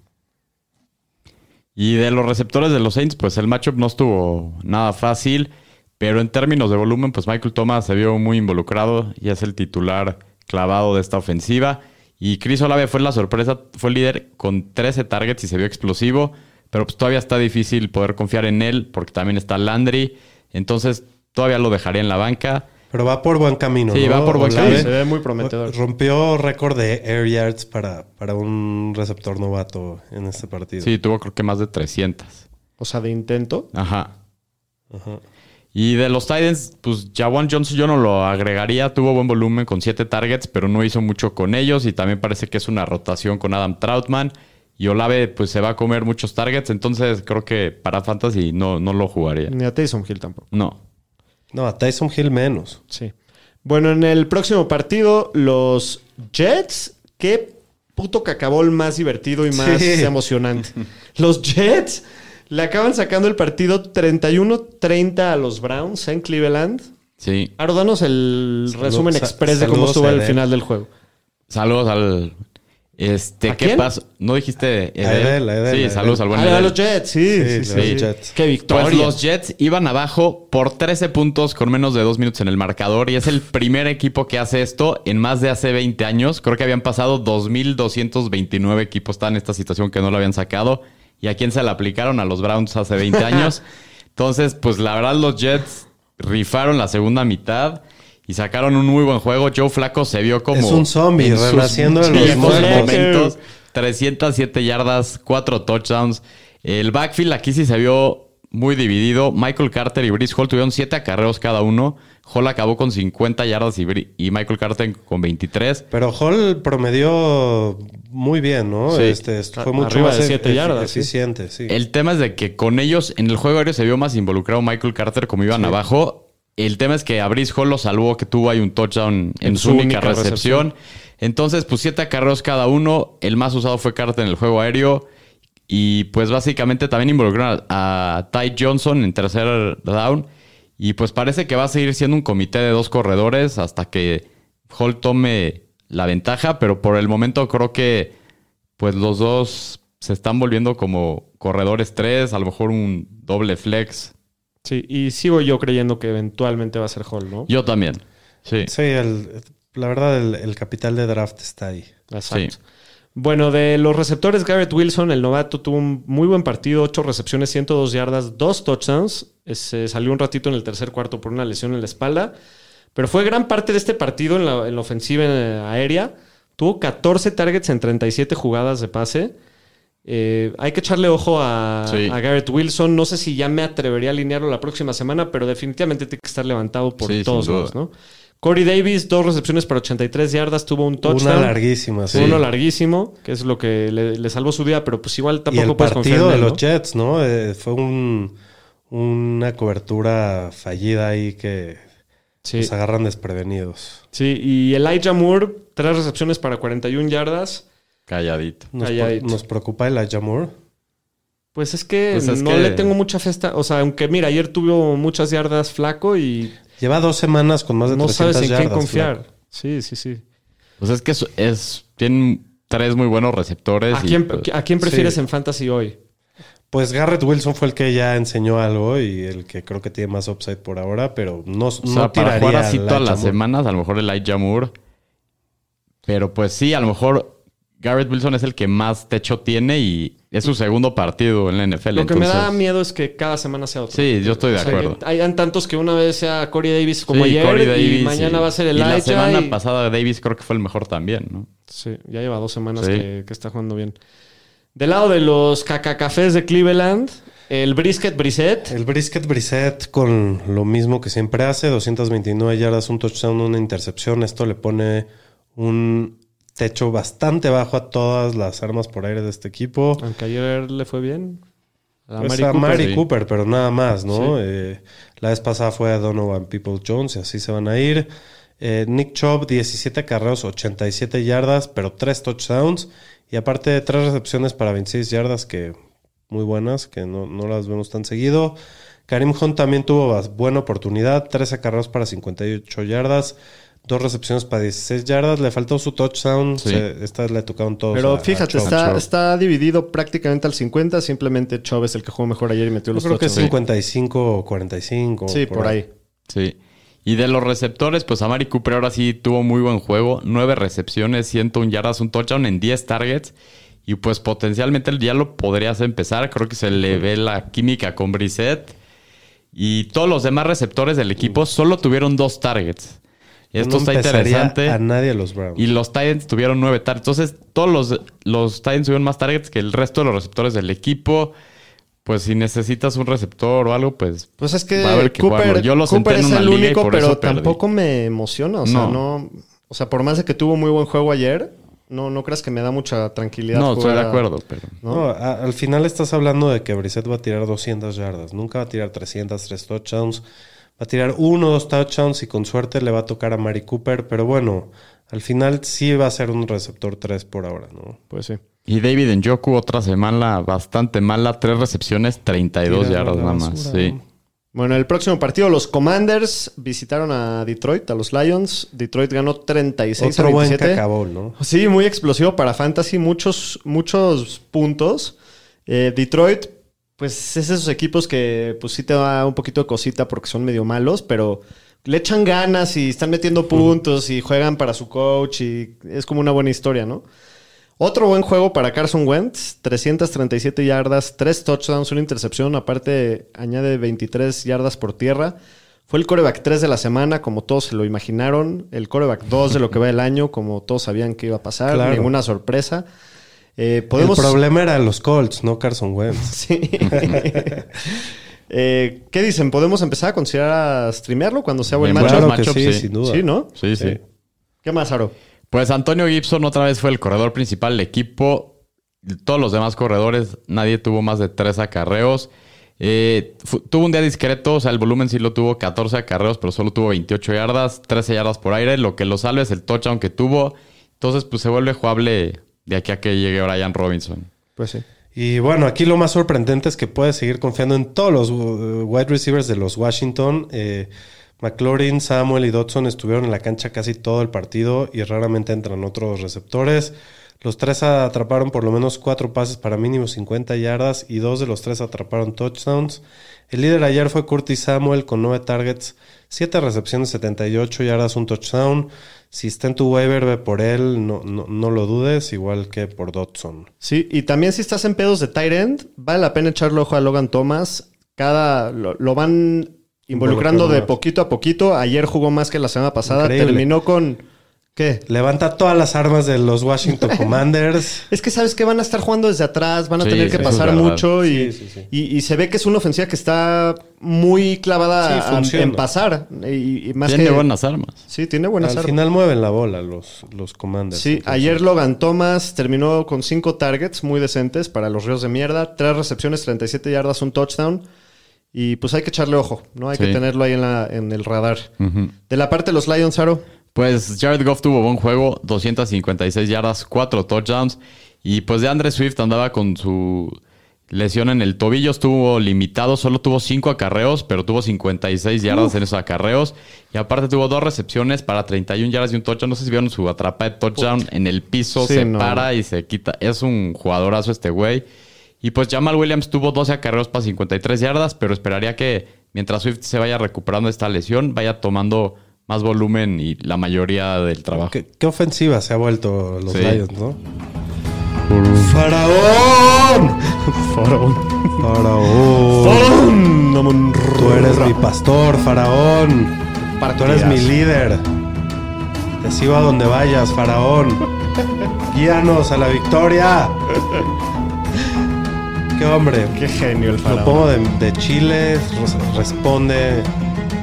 Y de los receptores de los Saints, pues el matchup no estuvo nada fácil. Pero en términos de volumen, pues Michael Thomas se vio muy involucrado y es el titular clavado de esta ofensiva. Y Chris Olave fue la sorpresa, fue el líder con 13 targets y se vio explosivo. Pero pues todavía está difícil poder confiar en él porque también está Landry. Entonces todavía lo dejaría en la banca. Pero va por buen camino. Sí, ¿no? va por buen Olave Sí, se ve muy prometedor. Rompió récord de air yards para, para un receptor novato en este partido. Sí, tuvo creo que más de 300. O sea, de intento. Ajá. Ajá. Y de los Titans, pues Jawan Johnson yo no lo agregaría. Tuvo buen volumen con siete targets, pero no hizo mucho con ellos. Y también parece que es una rotación con Adam Troutman. Y Olave, pues se va a comer muchos targets. Entonces creo que para Fantasy no, no lo jugaría. Ni a Taysom Hill tampoco. No. No, a Tyson Hill menos. Sí. Bueno, en el próximo partido, los Jets. Qué puto cacabol más divertido y más Sí. emocionante. Los Jets le acaban sacando el partido 31-30 a los Browns en Cleveland. Sí. Aro, danos el Salud- resumen express de cómo estuvo el Edel. final del juego. Saludos al. Este, ¿A ¿qué quién? pasó? ¿No dijiste Edel? A Edel, a Edel, sí, Edel. saludos al buen Ah, a Edel. los Jets, sí, sí, Sí, sí. los sí. Jets. Qué victoria. Pues los Jets iban abajo por 13 puntos con menos de dos minutos en el marcador y es el primer equipo que hace esto en más de hace 20 años. Creo que habían pasado 2.229 equipos estaban en esta situación que no lo habían sacado. ¿Y a quién se la aplicaron? A los Browns hace 20 años. Entonces, pues la verdad los Jets rifaron la segunda mitad y sacaron un muy buen juego. Joe Flaco se vio como... Es un zombie, en renaciendo de los momentos. 307 yardas, 4 touchdowns. El backfield aquí sí se vio muy dividido. Michael Carter y Brice Hall tuvieron 7 acarreos cada uno. Hall acabó con 50 yardas y, Bri- y Michael Carter con 23. Pero Hall promedió muy bien, ¿no? Sí. Este, fue mucho Arriba más de siete efi- yardas, sí. eficiente, sí. El tema es de que con ellos en el juego aéreo se vio más involucrado Michael Carter como iban abajo. El tema es que a Brice Hall lo salvó que tuvo ahí un touchdown en, En su, única, única recepción. recepción. Entonces, pues siete acarreos cada uno. El más usado fue Carter en el juego aéreo. Y pues básicamente también involucraron a, a Ty Johnson en tercer down. Y pues parece que va a seguir siendo un comité de dos corredores hasta que Hall tome la ventaja. Pero por el momento creo que pues los dos se están volviendo como corredores tres, a lo mejor un doble flex. Sí, y sigo yo creyendo que eventualmente va a ser Hall, ¿no? Yo también. Sí. Sí, el- la verdad, el, el capital de draft está ahí. Exacto. Sí. Bueno, de los receptores, Garrett Wilson, el novato, tuvo un muy buen partido, 8 recepciones, 102 yardas, 2 touchdowns. Se salió un ratito en el tercer cuarto por una lesión en la espalda. Pero fue gran parte de este partido en la, en la ofensiva eh, aérea. Tuvo 14 targets en 37 jugadas de pase. Eh, hay que echarle ojo a, Sí. a Garrett Wilson. No sé si ya me atrevería a alinearlo la próxima semana, pero definitivamente tiene que estar levantado por Sí, todos lados, ¿no? Corey Davis, dos recepciones para 83 yardas, tuvo un touchdown. Una larguísima, sí. Uno larguísimo, que es lo que le, le salvó su día, pero pues igual y tampoco el puedes confiar partido de los ¿no? Jets, ¿no? Eh, fue un, una cobertura fallida ahí que Sí, nos agarran desprevenidos. sí, y Elijah Moore, tres recepciones para 41 yardas. Calladito. Nos, Calladito. nos preocupa el Moore. Pues es que Pues es no que- le tengo mucha festa. O sea, aunque mira, ayer tuvo muchas yardas flaco y Lleva dos semanas con más de no 300 sabes en quién confiar. flaco. Sí, sí, sí. Pues es que es, es- tienen tres muy buenos receptores. ¿A y, quién, pues, ¿A quién prefieres sí. en Fantasy hoy? Pues Garrett Wilson fue el que ya enseñó algo y el que creo que tiene más upside por ahora, pero no, o sea, no para tiraría jugar así todas las semanas, a lo mejor el Elijah Moore. Pero pues sí, a lo mejor Garrett Wilson es el que más techo tiene y es su segundo partido en la NFL. Lo que me da miedo es que cada semana sea otro. Sí, yo estoy de O sea, acuerdo. que hayan tantos que una vez sea Corey Davis como Sí, ayer Corey y Davis, mañana y- va a ser el Y la semana y- pasada Davis creo que fue el mejor también, ¿no? Sí, ya lleva dos semanas Sí. que, que está jugando bien. Del lado de los cacacafés de Cleveland, el brisket brisket. El brisket Brissett con lo mismo que siempre hace, 229 yardas, un touchdown, una intercepción. Esto le pone un techo bastante bajo a todas las armas por aire de este equipo. Aunque ayer le fue bien. A Pues Mari a Cooper. Mari sí. Cooper, pero nada más, ¿no? Sí. Eh, la vez pasada fue a Donovan People Jones y así se van a ir. Eh, Nick Chubb, 17 carreos, 87 yardas, pero 3 touchdowns. Y aparte, 3 recepciones para 26 yardas, que muy buenas, que no, no las vemos tan seguido. Karim Hunt también tuvo buena oportunidad, 13 carreos para 58 yardas, 2 recepciones para 16 yardas. Le faltó su touchdown, Sí. se- estas le tocaron todos. Pero a- a fíjate, Chubb. está, Chubb. está dividido prácticamente al 50. Simplemente Chubb es el que jugó mejor ayer y metió Yo los creo que es touchdowns. 55 o 45. Sí, por ahí. Sí. Y de los receptores, pues a Mari Cooper ahora sí tuvo muy buen juego. Nueve recepciones, 101 yardas, un touchdown en 10 targets. Y pues potencialmente ya lo podrías empezar. Creo que se le ve la química con Brissett. Y todos los demás receptores del equipo solo tuvieron dos targets. Esto No está interesante. A nadie a los Browns. Y los Titans tuvieron nueve targets. Entonces, todos los, los Titans tuvieron más targets que el resto de los receptores del equipo. Pues si necesitas un receptor o algo, pues Pues es que Va a haber que Cooper, jugarlo. Yo lo Cooper senté en es una el liga único, por pero tampoco me emociona. O sea, No. no. O sea, por más de que tuvo muy buen juego ayer, no, no creas que me da mucha tranquilidad. no, estoy de a- acuerdo. Pero... ¿no? No, a- al final estás hablando de que Brissett va a tirar 200 yardas. Nunca va a tirar 300, 3 touchdowns. Va a tirar uno, dos touchdowns y con suerte le va a tocar a Mari Cooper. Pero bueno, al final sí va a ser un receptor 3 por ahora, ¿no? Pues sí. Y David Njoku otra semana bastante mala, tres recepciones, 32 Tirando yardas nada más. basura. Sí. Bueno, el próximo partido, los Commanders visitaron a Detroit, a los Lions. Detroit ganó 36 Otro a buen 27. cacabol, ¿no? Sí, muy explosivo para Fantasy, muchos, muchos puntos. Eh, Detroit, pues es esos equipos que pues sí te da un poquito de cosita porque son medio malos, pero le echan ganas y están metiendo puntos y juegan para su coach y es como una buena historia, ¿no? Otro buen juego para Carson Wentz, 337 yardas, 3 touchdowns, una intercepción, aparte añade 23 yardas por tierra. Fue el coreback 3 de la semana, como todos se lo imaginaron. El coreback 2 de lo que va el año, como todos sabían que iba a pasar. Claro. Ninguna sorpresa. Eh, podemos... El problema era los Colts, no Carson Wentz. Sí. Eh, ¿Qué dicen? ¿Podemos empezar a considerar a streamearlo cuando sea buen En matchup? Claro sí, sí. sin duda. Sí, ¿no? Sí, sí. ¿Qué más, Aro? Pues Antonio Gibson otra vez fue el corredor principal del equipo. Todos los demás corredores, nadie tuvo más de tres acarreos. Eh, tuvo un día discreto, o sea, el volumen sí lo tuvo 14 acarreos, pero solo tuvo 28 yardas, 13 yardas por aire. Lo que lo salva es el touchdown que tuvo. Entonces, pues se vuelve jugable de aquí a que llegue Brian Robinson. Pues sí. Y bueno, aquí lo más sorprendente es que puedes seguir confiando en todos los uh, wide receivers de los Washington. Eh, McLaurin, Samuel y Dodson estuvieron en la cancha casi todo el partido y raramente entran otros receptores. Los tres atraparon por lo menos cuatro pases para mínimo 50 yardas y dos de los tres atraparon touchdowns. El líder ayer fue Curtis Samuel con nueve targets, siete recepciones, 78 yardas, un touchdown. Si está en tu waiver, ve por él, no, no, no lo dudes, igual que por Dodson. Sí, y también si estás en pedos de tight end, vale la pena echarle ojo a Logan Thomas. Cada lo, lo van involucrando de poquito a poquito. Ayer jugó más que la semana pasada. Increíble. Terminó con ¿qué? Levanta todas las armas de los Washington Commanders. Es que sabes que van a estar jugando desde atrás, van a Sí, tener que sí, pasar mucho y, Sí, sí, sí. y- y se ve que es una ofensiva que está muy clavada Sí, a- funciona. en pasar. Y, y más Tiene que, buenas armas. Sí, tiene buenas Al armas. final mueven la bola los, los Commanders. Sí, Entonces, ayer Logan Thomas terminó con cinco targets muy decentes para los ríos de mierda, tres recepciones, 37 yardas, un touchdown. Y pues hay que echarle ojo, ¿no? Hay Sí. que tenerlo ahí en, la, en el radar. De la parte de los Lions, Aro, Pues Jared Goff tuvo buen juego, 256 yardas, 4 touchdowns. Y pues de Andre Swift andaba con su lesión en el tobillo, estuvo limitado, solo tuvo 5 acarreos, pero tuvo 56 yardas en esos acarreos. Y aparte tuvo dos recepciones para 31 yardas y un touchdown. No sé si vieron su atrapa de touchdown en el piso, Sí, se no. para y se quita. Es un jugadorazo este güey. Y pues Jamal Williams tuvo 12 acarreos para 53 yardas, pero esperaría que mientras Swift se vaya recuperando esta lesión, vaya tomando más volumen y la mayoría del trabajo. ¿Qué, qué ofensiva se ha vuelto los Sí. Lions, ¿no? ¡Faraón! Faraón. ¡Faraón! Tú eres mi pastor, Faraón. Tú eres mi líder. Te sigo a donde vayas, Faraón. Guíanos a la victoria. ¡Qué hombre! Qué genio el Lo faraón. pongo de, de Chile, res- responde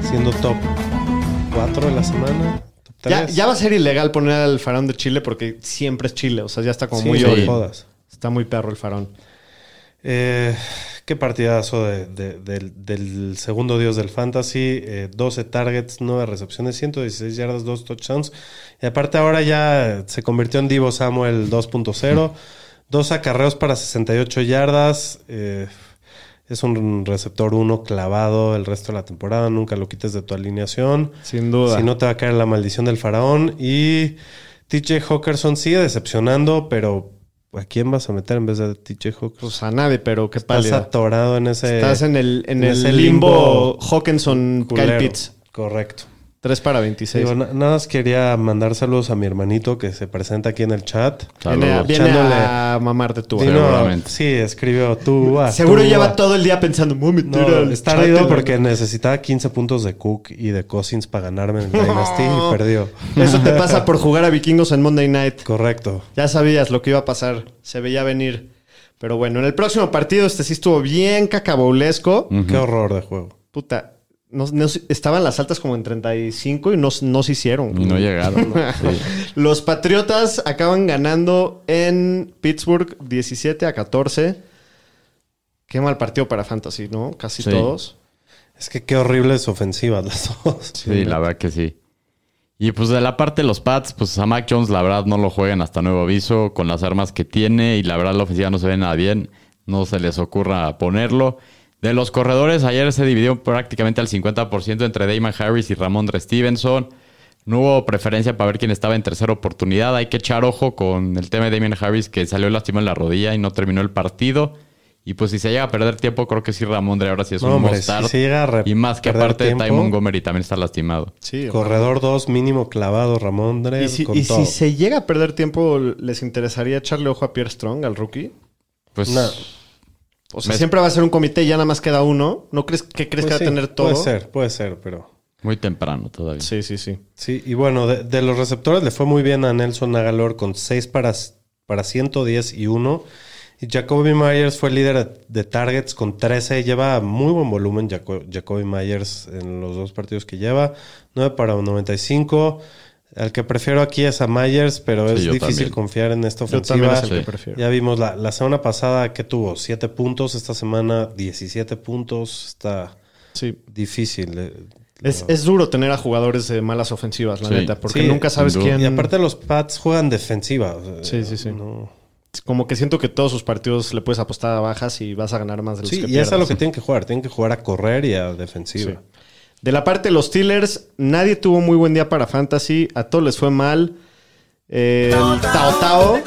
siendo top 4 de la semana. Ya, va a ser ilegal poner al faraón de Chile porque siempre es Chile. O sea, ya está como Sí, muy obvio. jodas. Está muy perro el faraón. Eh, qué partidazo de- de- del, del segundo dios del fantasy. Eh, 12 targets, 9 recepciones, 116 yardas, 2 touchdowns. Y aparte ahora ya se convirtió en Divo Samuel 2.0. Dos acarreos para 68 yardas. Eh, es un receptor 1 clavado el resto de la temporada. Nunca lo quites de tu alineación. Sin duda. Si no te va a caer la maldición del faraón. Y TJ Hawkerson sigue decepcionando, pero ¿a quién vas a meter en vez de TJ Hawkerson? Pues a nadie, pero qué Estás pálida. atorado en ese. Estás en el, en en el ese limbo, limbo Hawkinson, Kyle. Pitts. Correcto. 3 para 26. Digo, na- nada más quería mandar saludos a mi hermanito que se presenta aquí en el chat. viene viene a mamarte tú. Dino- seguramente. sí, escribió tú. ah, Seguro tú, lleva ah. todo el día pensando, "Me voy a meter No, está la- porque necesitaba 15 puntos de Cook y de Cousins para ganarme en Dynasty y perdió. Eso te pasa por jugar a vikingos en Monday Night. Correcto. Ya sabías lo que iba a pasar. Se veía venir. Pero bueno, en el próximo partido este sí estuvo bien cacabaulesco. Qué horror de juego. Puta. No- no- estaban las altas como en 35 y no, no se hicieron. Y no llegaron. Sí. Los Patriotas acaban ganando en Pittsburgh 17 a 14. Qué mal partido para Fantasy, ¿no? Casi Sí. todos. Es que qué horribles ofensivas las dos. Sí, la verdad que sí. Y pues de la parte de los Pats, pues a Mac Jones la verdad no lo juegan hasta nuevo aviso con las armas que tiene y la verdad la ofensiva no se ve nada bien. No se les ocurra ponerlo. De los corredores, ayer se dividió prácticamente al 50% entre Damon Harris y Ramondre Stevenson. No hubo preferencia para ver quién estaba en tercera oportunidad. Hay que echar ojo con el tema de Damon Harris que salió lastimado en la rodilla y no terminó el partido. Y pues si se llega a perder tiempo, creo que sí Ramondre ahora sí es No, un si re- Y más que aparte tiempo- Ty Montgomery también está lastimado. Sí. Corredor 2, mínimo clavado, Ramón Y si, con y todo. si se llega a perder tiempo, ¿les interesaría echarle ojo a Pierre Strong, al rookie? Pues No. O sea, Me- siempre va a ser un comité y ya nada más queda uno. ¿No crees que crees Pues que va a tener todo? Puede ser, puede ser, pero Muy temprano todavía. Sí, sí, sí. Sí, y bueno, de, de los receptores le fue muy bien a Nelson Agalor con 6 para, para 110 y 1. Y Jacoby Myers fue líder de targets con 13. Lleva muy buen volumen Jaco- Jacoby Myers en los dos partidos que lleva. 9 para 95. Al que prefiero aquí es a Myers, pero Sí, es difícil también. confiar en esta Yo también ofensiva. es el que Sí. prefiero. Ya vimos la, la semana pasada que tuvo 7 puntos. Esta semana 17 puntos. Está Sí. difícil. eh, Es, es duro tener a jugadores de malas ofensivas, la Sí. neta, porque Sí, nunca sabes quién. Y aparte los Pats juegan defensiva. Sí, sí, sí. no- Como que siento que todos sus partidos le puedes apostar a bajas y vas a ganar más de los Sí, que y eso es a lo pierdas. que tienen que jugar. Tienen que jugar a correr y a defensiva. Sí. De la parte de los Steelers, nadie tuvo muy buen día para Fantasy. A todos les fue mal. Eh, el Tao Tao.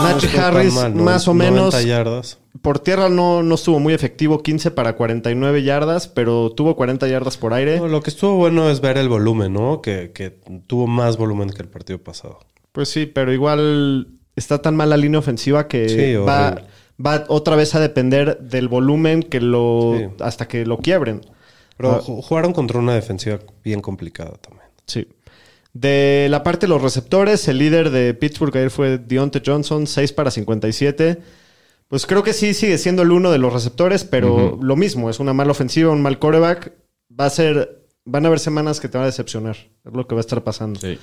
No estuvo tan Harris, mal, ¿no? más o 90 menos. yardas. Por tierra no, no estuvo muy efectivo, 15 para 49 yardas, pero tuvo 40 yardas por aire. No, lo que estuvo bueno es ver el volumen, ¿no? Que, que tuvo más volumen que el partido pasado. Pues sí, pero igual está tan mal la línea ofensiva que Sí, va, va otra vez a depender del volumen que lo Sí. hasta que lo quiebren. Pero Ah. ju- jugaron contra una defensiva bien complicada también. Sí. De la parte de los receptores, el líder de Pittsburgh ayer fue Deontay Johnson, 6 para 57. Pues creo que sí sigue siendo el uno de los receptores, pero lo mismo, es una mala ofensiva, un mal coreback. Va a ser, van a haber semanas que te van a decepcionar. Es lo que va a estar pasando. Sí.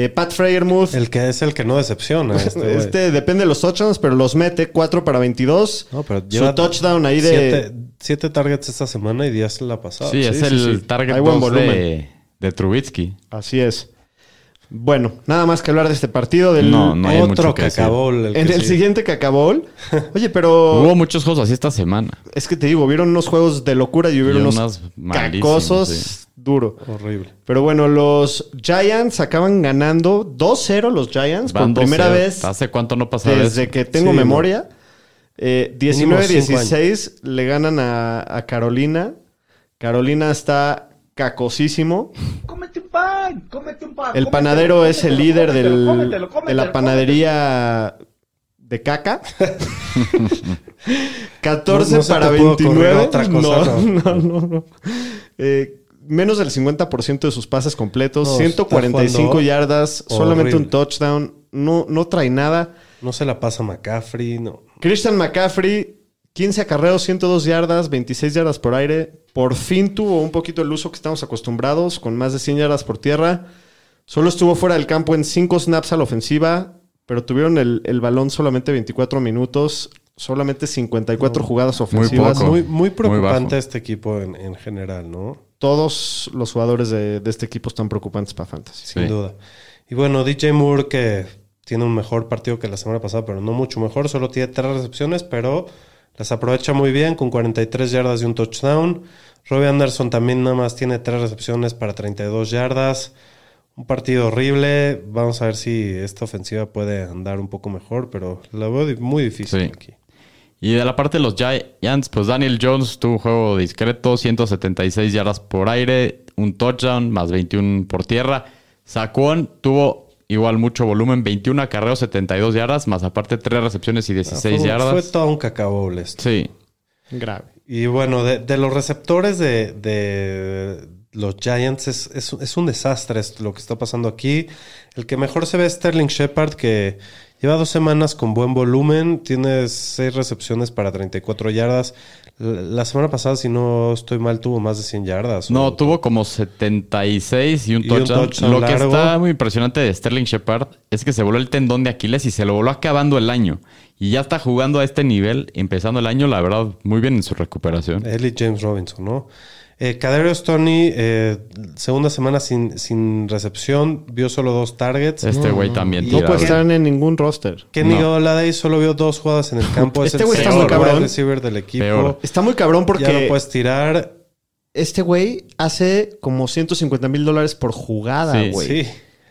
Eh, Pat Freyermuth, El que es el que no decepciona. Este, este depende de los touchdowns, pero los mete 4 para 22. No, pero Su lleva touchdown ahí de... Siete, siete targets esta semana y 10 la pasada. Sí, es sí, el sí. target Hay buen 2 volumen. de, de Trubitsky. Así es. Bueno, nada más que hablar de este partido. Del, No, no hay Otro mucho que. El en que el sí. siguiente cacabol. Oye, pero... Hubo muchos juegos así esta semana. Es que te digo, vieron unos juegos de locura y hubieron Y unos cacosos sí. duro. Horrible. Pero bueno, los Giants acaban ganando 2-0 los Giants Van por primera 2-0. vez ¿Hace cuánto no pasaba desde eso? que tengo Sí, memoria. Eh, Mínimo cinco 19-16 le ganan a, a Carolina. Carolina está cacosísimo. Cómete un pan, cómete un pan. El cómetelo, panadero es el líder cómetelo, del- cómetelo, de cómetelo, la panadería de caca. 14 No- no se para te pudo ocurrir 29. otra cosa, no, ¿no? no, no, no. Eh, menos del 50% de sus pases completos, No, 145 está jugando yardas, solamente un touchdown, no, no trae nada. No se la pasa McCaffrey. No. Christian McCaffrey, 15 acarreos, 102 yardas, 26 yardas por aire. Por fin tuvo un poquito el uso que estamos acostumbrados, con más de 100 yardas por tierra. Solo estuvo fuera del campo en 5 snaps a la ofensiva, pero tuvieron el, el balón solamente 24 minutos, solamente 54 jugadas ofensivas. poco. Muy, muy preocupante este equipo en, en general, ¿no? Todos los jugadores de, de este equipo están preocupantes para Fantasy. Sin Sí. duda. Y bueno, DJ Moore que tiene un mejor partido que la semana pasada, pero no mucho mejor. Solo tiene tres recepciones, pero las aprovecha muy bien con 43 yardas y un touchdown. Robbie Anderson también nada más tiene tres recepciones para 32 yardas. Un partido horrible. Vamos a ver si esta ofensiva puede andar un poco mejor, pero la veo muy difícil Sí. aquí. Y de la parte de los Giants, pues Daniel Jones tuvo un juego discreto, 176 yardas por aire, un touchdown, más 21 por tierra. Saquon tuvo igual mucho volumen, 21 acarreos, 72 yardas, más aparte 3 recepciones y 16 fue, yardas. fue todo un cacao esto. Sí, Grave. Y bueno, de, de los receptores de, de los Giants es, es- es un desastre lo que está pasando aquí. El que mejor se ve es Sterling Shepard, que lleva dos semanas con buen volumen, tiene seis recepciones para 34 yardas. La, semana pasada, si no estoy mal, tuvo más de 100 yardas. no, O- tuvo como 76 y un Y un touchdown. touchdown Lo que está muy impresionante de Sterling Shepard es que se voló el tendón de Aquiles y se lo voló acabando el año. Y ya está jugando a este nivel, empezando el año, la verdad, muy bien en su recuperación. Él y James Robinson, ¿no? Eh, Kadarius Tony, eh, segunda semana sin, sin recepción, vio solo dos targets. Este güey también No puede estar en ningún roster. Kenny No. Golladay solo vio dos jugadas en el campo. Es Este güey está peor muy cabrón. receiver del equipo. Peor. Está muy cabrón Ya porque no puedes tirar. este güey hace como 150 mil dólares por jugada, Sí. güey. Sí.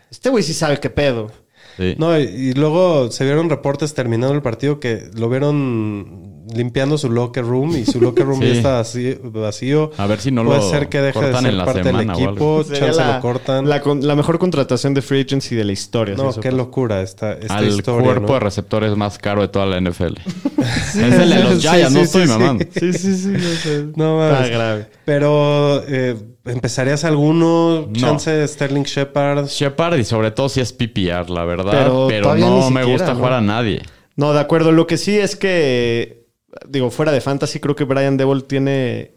Este güey sí sabe qué pedo. Sí. No, y, y luego se vieron reportes terminando el partido que lo vieron limpiando su locker room y su locker room Sí. ya está vacío, vacío. A ver si no Puede lo ser que deje de cortan ser en la parte del equipo, chance la, lo cortan. La, con- la mejor contratación de free agency de la historia. si no, eso qué pasa. locura esta, esta Al historia. cuerpo ¿no? de receptores más caro de toda la NFL. es el de los Sí, Giants, no sí, estoy sí, mamando. Sí, sí, sí. yo sé. No Está mames. grave. Pero eh, empezarías alguno, No. chance Sterling Shepard. Shepard y sobre todo si es PPR, la verdad. Pero no me gusta ¿no? jugar a nadie. No, de acuerdo. Lo que sí es que, digo, fuera de fantasy, creo que Brian Devil tiene,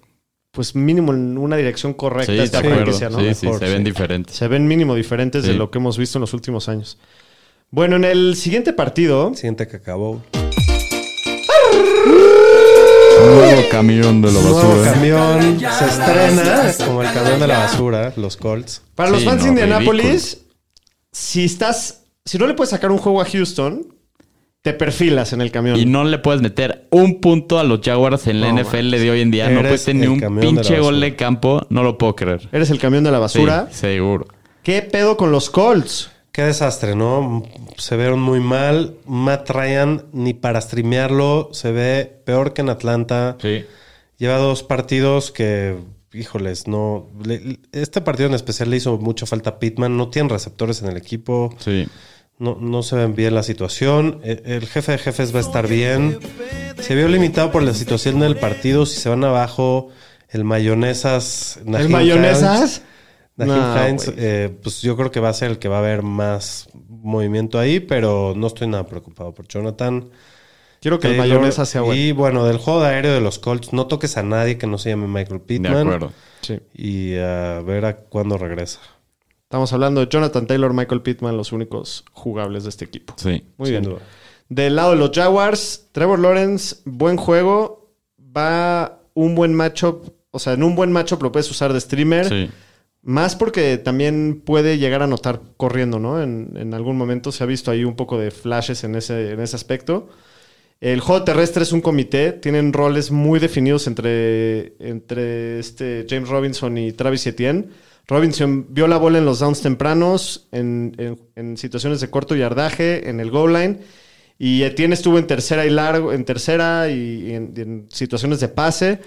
pues mínimo en una dirección correcta Sí, esta de acuerdo. franquicia, ¿no? Sí, se sí. ven diferentes. Se ven mínimo diferentes de lo que hemos visto en los últimos años. Bueno, en el siguiente partido, Siguiente que acabó. Nuevo camión de la Nuevo basura. camión se estrena como el camión de la basura, los Colts. para los Sí, fans de no, Indianapolis, si estás, si no le puedes sacar un juego a Houston, te perfilas en el camión. Y no le puedes meter un punto a los Jaguars en la No, NFL de hoy en día. No Eres puedes tener el ni un camión de la pinche gol basura. de campo. No lo puedo creer. Eres el camión de la basura. Sí, seguro. ¿Qué pedo con los Colts? Qué desastre, ¿no? Se vieron muy mal. Matt Ryan, ni para streamearlo, se ve peor que en Atlanta. Sí. Lleva dos partidos que, híjoles, no. le- este partido en especial le hizo mucha falta a Pittman. No tienen receptores en el equipo. Sí. No, no se ven bien la situación. E- El jefe de jefes va a estar bien. Se vio limitado por la situación del partido. Si se van abajo, el mayonesas. ¿El Naheem mayonesas? Naheem No, Hines, eh, pues yo creo que va a ser el que va a haber más movimiento ahí, pero no estoy nada preocupado por Jonathan. Quiero que el Taylor. mayonesa sea bueno. Y bueno, del juego de aéreo de los Colts, no toques a nadie que no se llame Michael De Pittman. acuerdo. Sí. Y a ver a cuándo regresa. Estamos hablando de Jonathan Taylor, Michael Pittman, los únicos jugables de este equipo. Sí. Muy Sin bien. duda. Del lado de los Jaguars, Trevor Lawrence, buen juego. Va un buen matchup. O sea, en un buen matchup lo puedes usar de streamer. Sí. Más porque también puede llegar a notar corriendo, ¿no? En, en algún momento se ha visto ahí un poco de flashes en ese, en ese aspecto. El juego terrestre es un comité, tienen roles muy definidos entre, entre este James Robinson y Travis Etienne. Robinson vio la bola en los downs tempranos, en, en- en situaciones de corto yardaje, en el goal line. Y Etienne estuvo en tercera y largo, en tercera y en, y en situaciones de pase.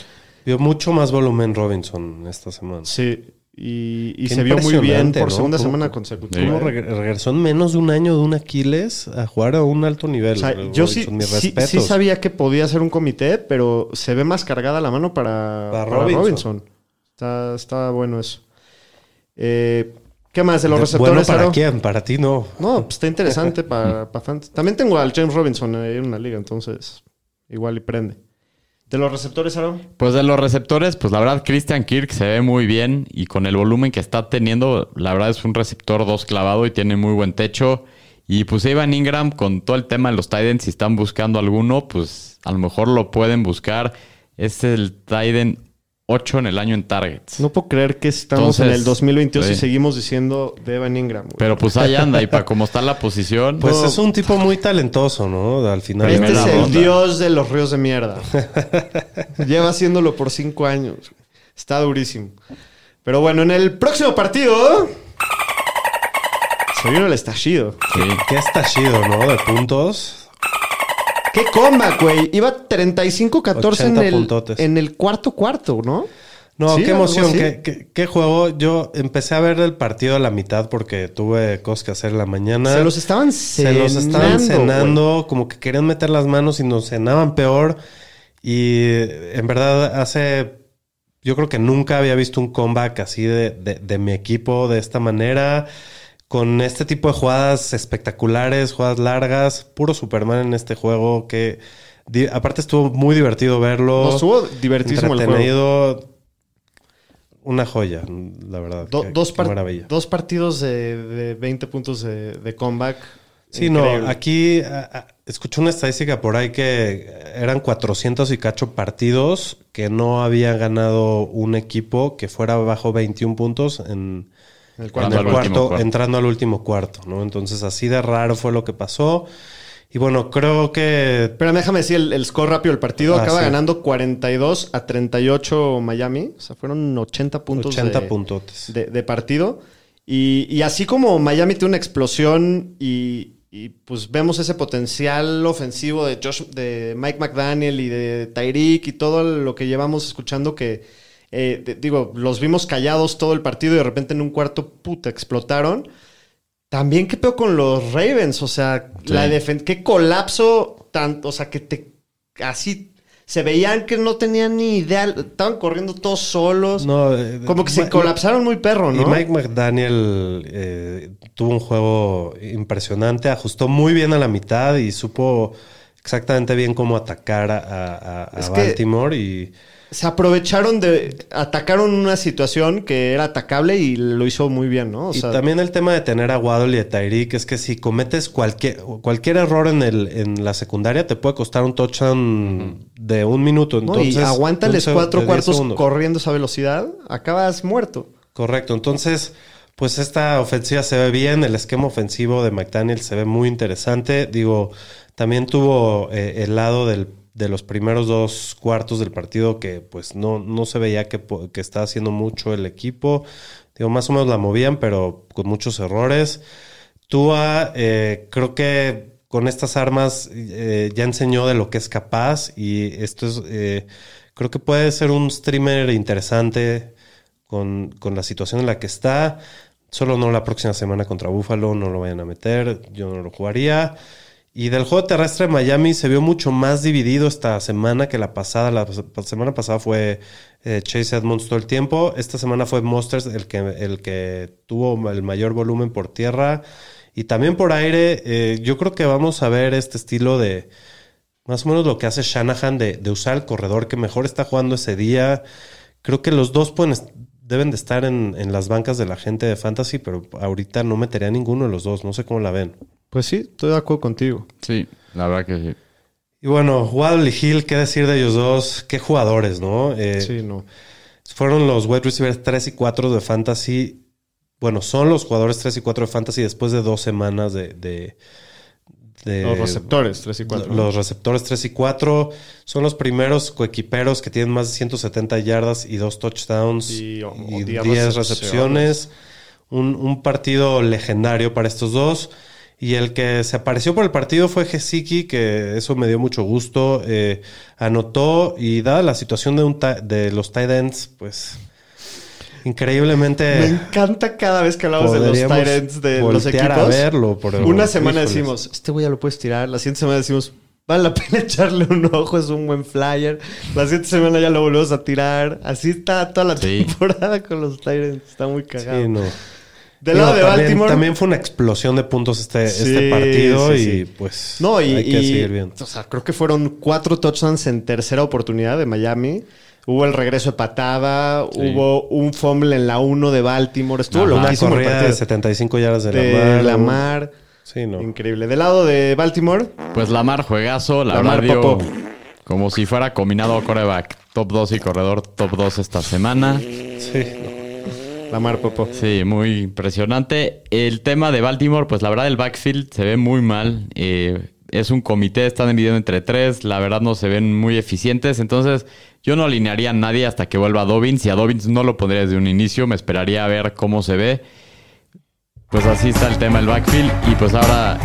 Vio mucho más volumen Robinson esta semana. Sí. Y, se vio muy bien por ¿no? segunda ¿Cómo- semana consecutiva. ¿Cómo reg- regresó en menos de un año de un Aquiles a jugar a un alto nivel? O sea, Robinson, yo sí, sí, sabía que podía ser un comité, pero se ve más cargada la mano para, Para para Robinson. Robinson. Está, está bueno eso. Eh, ¿Qué más de los receptores? Bueno, ¿para Aro? quién? Para ti no. No, pues está interesante para, para. También tengo al James Robinson ahí en una liga, entonces igual y prende. ¿De los receptores, Aro? Pues de los receptores, pues la verdad, Christian Kirk se ve muy bien y con el volumen que está teniendo, la verdad es un receptor dos clavado y tiene muy buen techo. Y pues Evan Ingram, con todo el tema de los Titans, si están buscando alguno, pues a lo mejor lo pueden buscar. Es el Titan 8 en el año en targets. No puedo creer que estamos en el 2022 y sí. seguimos diciendo de Evan Ingram. güey. Pero pues ahí anda y para cómo está la posición. Pues No. es un tipo muy talentoso, ¿no? Al final. Este es el dios de los ríos de mierda. Lleva haciéndolo por cinco años. Está durísimo. Pero bueno, en el próximo partido. Se vino el estallido. Sí. Qué estallido, ¿no? De puntos. ¡Qué comeback, güey! Iba 35-14 en 80 el, puntotes. en el cuarto cuarto, ¿no? No, Sí, qué emoción, qué, qué- qué juego. Yo empecé a ver el partido a la mitad porque tuve cosas que hacer en la mañana. Se los estaban Se cenando. los estaban cenando, como que querían meter las manos y nos cenaban peor. Y en verdad, hace. Yo creo que nunca había visto un comeback así de, de- de mi equipo de esta manera. Con este tipo de jugadas espectaculares, jugadas largas. Puro Superman en este juego. Que aparte estuvo muy divertido verlo. No, estuvo divertísimo el juego. Una joya, la verdad. Do- dos, par- dos partidos de, de 20 puntos de, de comeback. Sí, Increíble. no, aquí a- a- escuché una estadística por ahí que eran 400 y cacho partidos que no había ganado un equipo que fuera bajo 21 puntos en, El en cuarto. el al último cuarto, cuarto. entrando al último cuarto, ¿no? Entonces así de raro fue lo que pasó. Y bueno, creo que Pero déjame decir el, el score rápido del partido. Ah, Acaba sí. ganando 42 a 38 Miami. O sea, fueron 80 puntos 80 de, de, de partido. Y, y así como Miami tiene una explosión y, y, pues vemos ese potencial ofensivo de, Josh, de Mike McDaniel y de Tyreek y todo lo que llevamos escuchando que, eh, de- digo, los vimos callados todo el partido y de repente en un cuarto, puta, explotaron. También, ¿qué peor con los Ravens? O sea, Sí. la qué colapso, tanto, o sea, que te así se veían que no tenían ni idea, estaban corriendo todos solos. No, eh, Como que se Ma- colapsaron muy perro, ¿no? Y Mike McDaniel eh, tuvo un juego impresionante, ajustó muy bien a la mitad y supo exactamente bien cómo atacar a, a- a Es que- Baltimore y Se aprovecharon de. Atacaron una situación que era atacable y lo hizo muy bien, ¿no? O y sea, también el tema de tener a Waddle y a Tyreek es que si cometes cualquier, cualquier error en, el, en la secundaria te puede costar un touchdown de un minuto. ¿no? Entonces, y aguántales un cuatro de 10 cuartos corriendo esa velocidad, acabas muerto. Correcto. Entonces, pues esta ofensiva se ve bien. El esquema ofensivo de McDaniel se ve muy interesante. Digo, también tuvo eh, el lado del- de los primeros dos cuartos del partido que pues no, no se veía que, que estaba haciendo mucho el equipo. Digo, más o menos la movían, pero con muchos errores. Tua, eh, creo que con estas armas eh, ya enseñó de lo que es capaz y esto es, eh, creo que puede ser un streamer interesante con, con la situación en la que está. Solo no la próxima semana contra Buffalo, no lo vayan a meter, yo no lo jugaría. Y del juego terrestre de Miami se vio mucho más dividido esta semana que la pasada. La semana pasada fue eh, Chase Edmonds todo el tiempo. Esta semana fue Monsters el que, el que tuvo el mayor volumen por tierra. Y también por aire, eh, yo creo que vamos a ver este estilo de más o menos lo que hace Shanahan de, de usar el corredor que mejor está jugando ese día. Creo que los dos pueden, deben de estar en, en las bancas de la gente de Fantasy, pero ahorita no metería ninguno de los dos. No sé cómo la ven. Pues sí, estoy de acuerdo contigo. Sí, la verdad que sí. Y bueno, Waddle y Hill, ¿qué decir de ellos dos? Qué jugadores, ¿no? Eh, Sí, no. Fueron los wide receivers 3 y 4 de Fantasy. Bueno, son los jugadores 3 y 4 de Fantasy después de dos semanas de... de- de- Los receptores, 3 y 4. Los receptores 3 y 4 son los primeros coequiperos que tienen más de 170 yardas y dos touchdowns Y- y, o- o 10 10 recepciones. recepciones. Un, un partido legendario para estos dos. Y el que se apareció por el partido fue Gesicki, que eso me dio mucho gusto. Eh, anotó y dada la situación de, un de los tight ends, pues increíblemente... Me encanta cada vez que hablamos de los ends de los voltear equipos. a verlo. pero- Una semana híjoles. decimos, este güey ya lo puedes tirar. La siguiente semana decimos, vale la pena echarle un ojo, es un buen flyer. La siguiente semana ya lo volvemos a tirar. Así está toda la Sí. temporada con los Tyrants. Está muy cagado. Sí, no. Del lado de también, Baltimore. También fue una explosión de puntos este, Sí, este partido sí, y sí. pues No, y, hay que y- seguir viendo. O sea, creo que fueron cuatro touchdowns en tercera oportunidad de Miami. Hubo el regreso de patada, hubo un fumble en la 1 de Baltimore. Estuvo Ajá. Una corrida de partido. 75 yardas de, de Lamar. Lamar. Sí, no. Increíble. Del lado de Baltimore, Pues Lamar juegazo, la Lamar verdad dio Popo. como si fuera combinado coreback top 2 y corredor top 2 esta semana. Sí, no. Lamar Popo. Sí, muy impresionante. El tema de Baltimore, pues la verdad el backfield se ve muy mal. Eh, es un comité, están dividiendo entre tres. La verdad no se ven muy eficientes. Entonces yo no alinearía a nadie hasta que vuelva Dobbins. Y a Dobbins no lo pondría desde un inicio. Me esperaría a ver cómo se ve. Pues así está el tema del backfield. Y pues ahora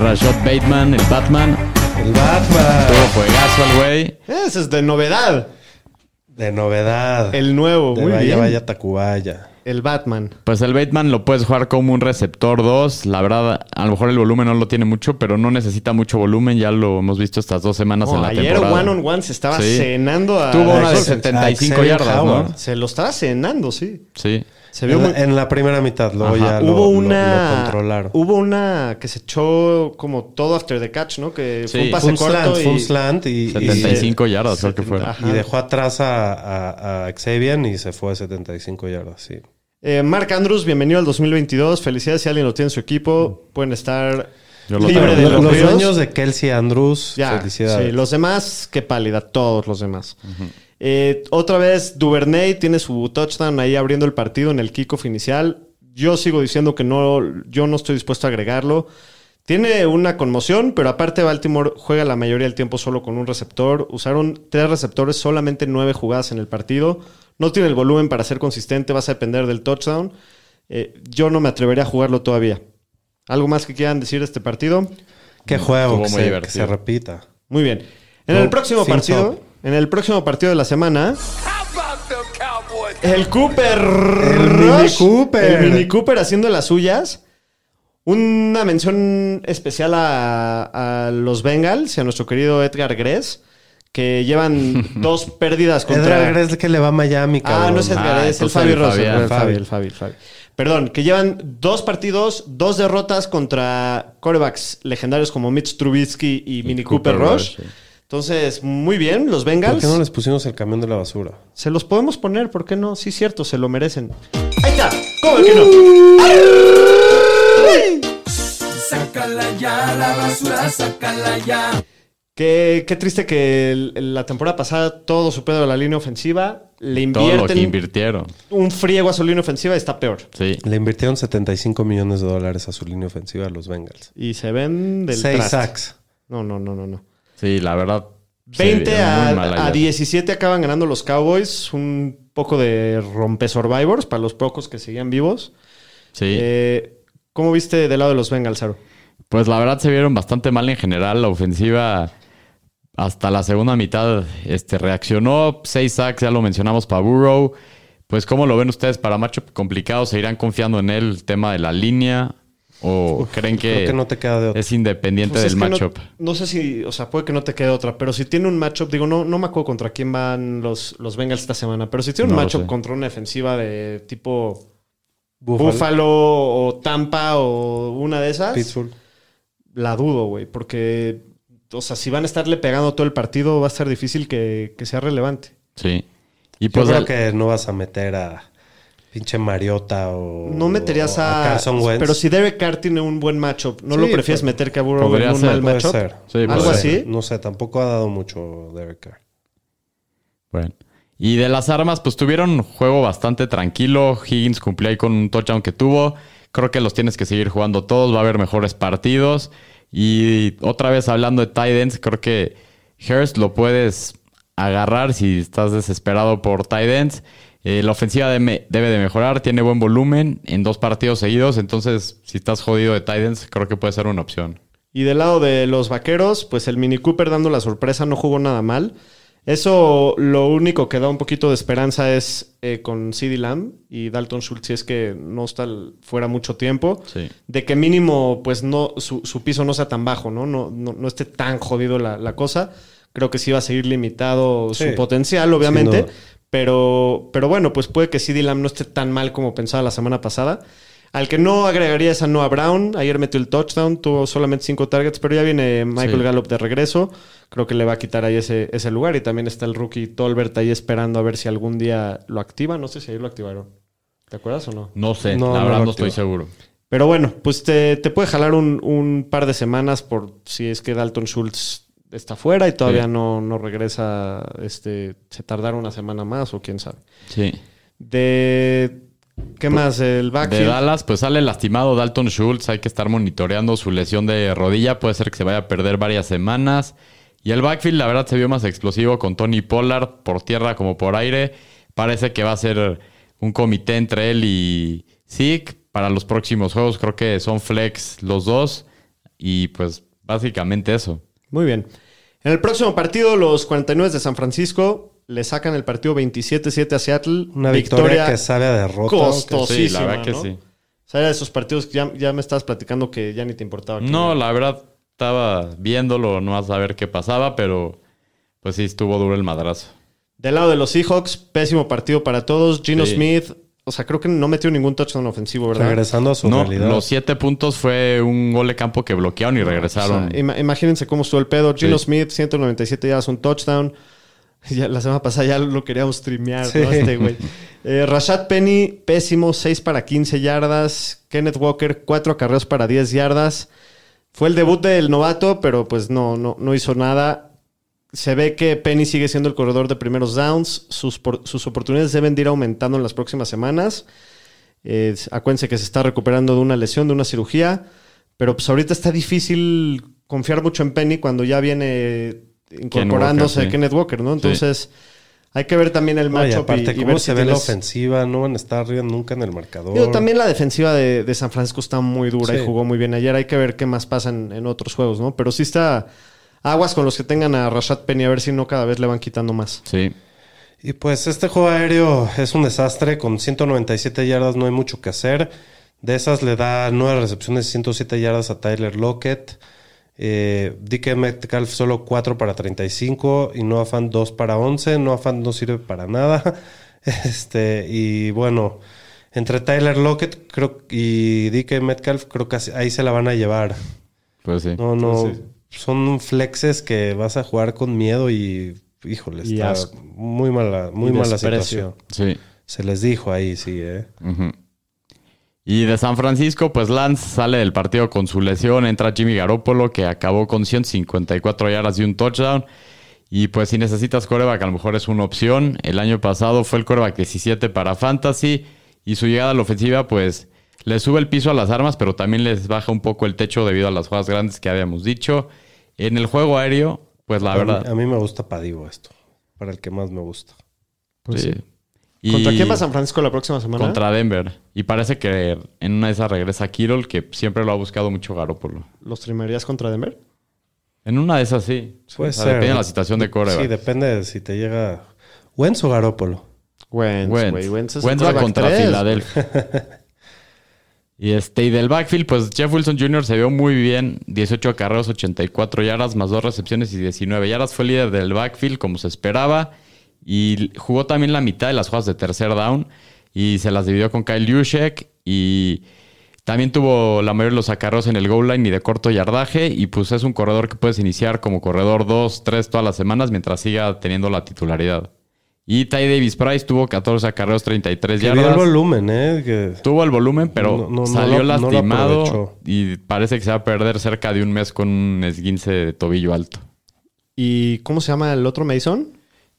Rashad Bateman, el Batman. El Batman. Tuvo juegazo al güey. Ese es de novedad. De novedad. El nuevo. de Muy vaya, bien. vaya, Tacubaya. El Batman. Pues el Bateman lo puedes jugar como un receptor 2. La verdad, a lo mejor el volumen no lo tiene mucho, pero no necesita mucho volumen. Ya lo hemos visto estas dos semanas en No, la ayer temporada. one on one se estaba Sí. cenando a. Tuvo una de Axel- 75 Axel yardas. ¿no? Se lo estaba cenando, sí. Sí. Se vio En, muy... la, en la primera mitad, luego Ajá. ya lo, hubo lo- una. lo controlaron. Hubo una que se echó como todo after the catch, ¿no? Que fue un pase corto slant, y. fue un slant y, y- 75 yardas, creo que fue. Ajá. y dejó atrás a, a, a Xavier y se fue a 75 yardas, sí. Eh, Mark Andrews, bienvenido al 2022. Felicidades si alguien lo tiene en su equipo. Pueden estar Yo lo libre tengo. de Los, los, dueños de Kelsey Andrews, Ya, felicidades. sí, los demás, qué pálida, todos los demás. Eh, otra vez, Duvernay tiene su touchdown ahí abriendo el partido en el kickoff inicial. Yo sigo diciendo que no, yo no estoy dispuesto a agregarlo. Tiene una conmoción, pero aparte Baltimore juega la mayoría del tiempo solo con un receptor. Usaron tres receptores, solamente nueve jugadas en el partido. No tiene el volumen para ser consistente, vas a depender del touchdown. Eh, yo no me atrevería a jugarlo todavía. ¿Algo más que quieran decir de este partido? Qué juego que muy se, que se repita. Muy bien. En el próximo partido. En el próximo partido de la semana, el Cooper El Mini Rush, Cooper. el Mini Cooper haciendo las suyas. Una mención especial a, a los Bengals y a nuestro querido Edgar Gress, que llevan dos pérdidas contra. Edgar Gress que le va a Miami, cabrón. Ah, no es Edgar, Ah, es el Fabi. Fabián. El Fabi, el Fabi, el Fabi. Perdón, que llevan dos partidos, dos derrotas contra corebacks legendarios como Mitch Trubisky y, Mini Cooper, Cooper Rush. Rush, sí. Entonces, muy bien, los ¿Por Bengals. qué no les pusimos el camión de la basura? Se los podemos poner, ¿por qué no? Sí, cierto, se lo merecen. Ahí está. ¿Cómo que no? Sácala ya, la basura, sácala ya. Qué, qué triste que el- la temporada pasada todo su pedo de la línea ofensiva. Le Todo lo que invierten invirtieron. un friego a su línea ofensiva y está peor. Sí. Le invirtieron 75 millones de dólares a su línea ofensiva a los Bengals. Y se ven del Seis traste. sacks. No, no, no, no, no. Sí, la verdad. se 20 vieron muy a, a ayer. 17 acaban ganando los Cowboys. Un poco de rompe survivors para los pocos que seguían vivos. Sí. Eh, ¿Cómo viste del lado de los Bengals, Aro? Pues la verdad se vieron bastante mal en general. La ofensiva hasta la segunda mitad este, reaccionó. Seis sacks, ya lo mencionamos para Burrow. Pues ¿cómo lo ven ustedes para matchup complicado? ¿Se irán confiando en él el tema de la línea? ¿O creen que, Creo que no te queda de otra. es independiente Pues es del no- matchup? No, sé si, o sea, puede que no te quede otra, pero si tiene un matchup, digo, no, no me acuerdo contra quién van los, los Bengals esta semana, pero si tiene un No matchup contra una defensiva de tipo Buffalo, Buffalo o Tampa o una de esas, Pittsburgh. la dudo, güey, porque, o sea, si van a estarle pegando todo el partido, va a ser difícil que, que sea relevante. Sí. Y Yo pues creo que no vas a meter a pinche Mariota o... No meterías a. Carson Wentz. pero si Derek Carr tiene un buen matchup, ¿no Sí, lo prefieres pues, meter que a Burrow en un ser, mal matchup? ser. Sí, ¿Algo así? No sé, tampoco ha dado mucho Derek Carr. Bueno. Y de las armas, pues tuvieron un juego bastante tranquilo. Higgins cumplió ahí con un touchdown que tuvo. Creo que los tienes que seguir jugando todos. Va a haber mejores partidos. Y otra vez hablando de tight ends, creo que Hurst lo puedes agarrar si estás desesperado por tight ends. Eh, la ofensiva debe, debe de mejorar, tiene buen volumen en dos partidos seguidos. Entonces, si estás jodido de tight ends, creo que puede ser una opción. Y del lado de los vaqueros, pues el Mini Cooper dando la sorpresa no jugó nada mal. Eso lo único que da un poquito de esperanza es eh, con CD Lamb y Dalton Schultz, si es que no está fuera mucho tiempo, Sí. de que mínimo pues no su, su piso no sea tan bajo, ¿no? No, no, no esté tan jodido la, la cosa. Creo que sí va a seguir limitado Sí, su potencial, obviamente. Pero, pero bueno, pues puede que CD Lamb no esté tan mal como pensaba la semana pasada. Al que no agregaría es a Noah Brown. Ayer metió el touchdown, tuvo solamente cinco targets, pero ya viene Michael Sí. Gallup de regreso. Creo que le va a quitar ahí ese, ese lugar. Y también está el rookie Tolbert ahí esperando a ver si algún día lo activa. No sé si ahí lo activaron. ¿Te acuerdas o no? No sé, No, la no verdad lo no estoy seguro. Pero bueno, pues te, te puede jalar un, un par de semanas por si es que Dalton Schultz está fuera y todavía Sí. no, no regresa. Este, se tardará una semana más o quién sabe. Sí. De. ¿Qué más? El De backfield. Dallas, pues sale lastimado Dalton Schultz. Hay que estar monitoreando su lesión de rodilla. Puede ser que se vaya a perder varias semanas. Y el backfield, la verdad, se vio más explosivo con Tony Pollard por tierra como por aire. Parece que va a ser un comité entre él y Zeke para los próximos juegos. Creo que son flex los dos. Y pues básicamente eso. Muy bien. En el próximo partido, los 49 de San Francisco le sacan el partido 27-7 a Seattle. Una victoria, que sabe a derrota. costosa. Sí, la verdad que ¿no? sí. O sea, era de esos partidos que ya, ya me estabas platicando que ya ni te importaba. No, era. la verdad, estaba viéndolo, no a ver qué pasaba, pero pues sí, estuvo duro el madrazo. Del lado de los Seahawks, pésimo partido para todos. Gino Sí. Smith, o sea, creo que no metió ningún touchdown ofensivo, ¿verdad? Regresando a su No, realidad. los siete puntos fue un gol de campo que bloquearon y O regresaron. sea, imagínense cómo estuvo el pedo. Gino Sí. Smith, 197 yardas, un touchdown. Ya, la semana pasada ya lo queríamos streamear, Sí. ¿no? Este güey. Eh, Rashad Penny, pésimo, 6 para 15 yardas. Kenneth Walker, 4 acarreos para 10 yardas. Fue el debut del novato, pero pues no, no, no hizo nada. Se ve que Penny sigue siendo el corredor de primeros downs. Sus, por- sus oportunidades deben de ir aumentando en las próximas semanas. Eh, acuérdense que se está recuperando de una lesión, de una cirugía. Pero pues ahorita está difícil confiar mucho en Penny cuando ya viene incorporándose Walker, sí. Kenneth Walker, ¿no? Entonces Hay que ver también el No, y matchup aparte, y, y ver se si ve la ofensiva, no van a estar arriba nunca en el marcador. Digo, también la defensiva de, de San Francisco está muy dura Sí. y jugó muy bien ayer. Hay que ver qué más pasa en, en otros juegos, ¿no? Pero sí está aguas con los que tengan a Rashad Penny a ver si no cada vez le van quitando más. Sí. Y pues este juego aéreo es un desastre. Con 197 yardas no hay mucho que hacer. De esas le da nueve recepciones y 107 yardas a Tyler Lockett. Eh, DK Metcalf solo 4 para 35 y Noah Fan 2 para 11. Noah Fan no sirve para nada. Este, y bueno, entre Tyler Lockett creo, y DK Metcalf creo que ahí se la van a llevar. Pues sí. No, no. Pues sí. Son flexes que vas a jugar con miedo y, híjole, Y está asco. muy mala, muy Y mala desprecio. situación. Sí. Se les dijo ahí, sí, ¿eh? Y de San Francisco, pues Lance sale del partido con su lesión. Entra Jimmy Garoppolo, que acabó con 154 yardas y un touchdown. Y pues si necesitas coreback, a lo mejor es una opción. El año pasado fue el coreback 17 para Fantasy. Y su llegada a la ofensiva, pues le sube el piso a las armas, pero también les baja un poco el techo debido a las jugadas grandes que habíamos dicho. En el juego aéreo, pues la a, mí, verdad. a mí me gusta Padivo esto. Para el que más me gusta. sí. Y- ¿Contra quién va San Francisco la próxima semana? Contra Denver. Y parece que en una de esas regresa Kirol, que siempre lo ha buscado mucho Garoppolo. ¿Los trimerías contra Denver? En una de esas sí. Puede O sea, ser. Depende de la situación de coreback. Sí, depende de si te llega Wentz o Garópolo. Wentz, Wentz. güey. Wentz es Wentz el va contra Filadelfia. y este, y del backfield, pues Jeff Wilson Jr. se vio muy bien. 18 carreos, 84 yardas, más dos recepciones y 19 yardas. Fue líder del backfield, como se esperaba. Y jugó también la mitad de las jugadas de tercer down. Y se las dividió con Kyle Juszczyk. Y también tuvo la mayoría de los acarreos en el goal line y de corto yardaje. Y pues es un corredor que puedes iniciar como corredor 2, 3 todas las semanas mientras siga teniendo la titularidad. Y Ty Davis Price tuvo 14 acarreos, 33 Que vio el yardas. volumen, ¿eh? Que- Tuvo el volumen, pero No, no, no salió lo- no lo lastimado y parece que se va a perder cerca de un mes con un esguince de tobillo alto. ¿Y cómo se llama el otro Mason?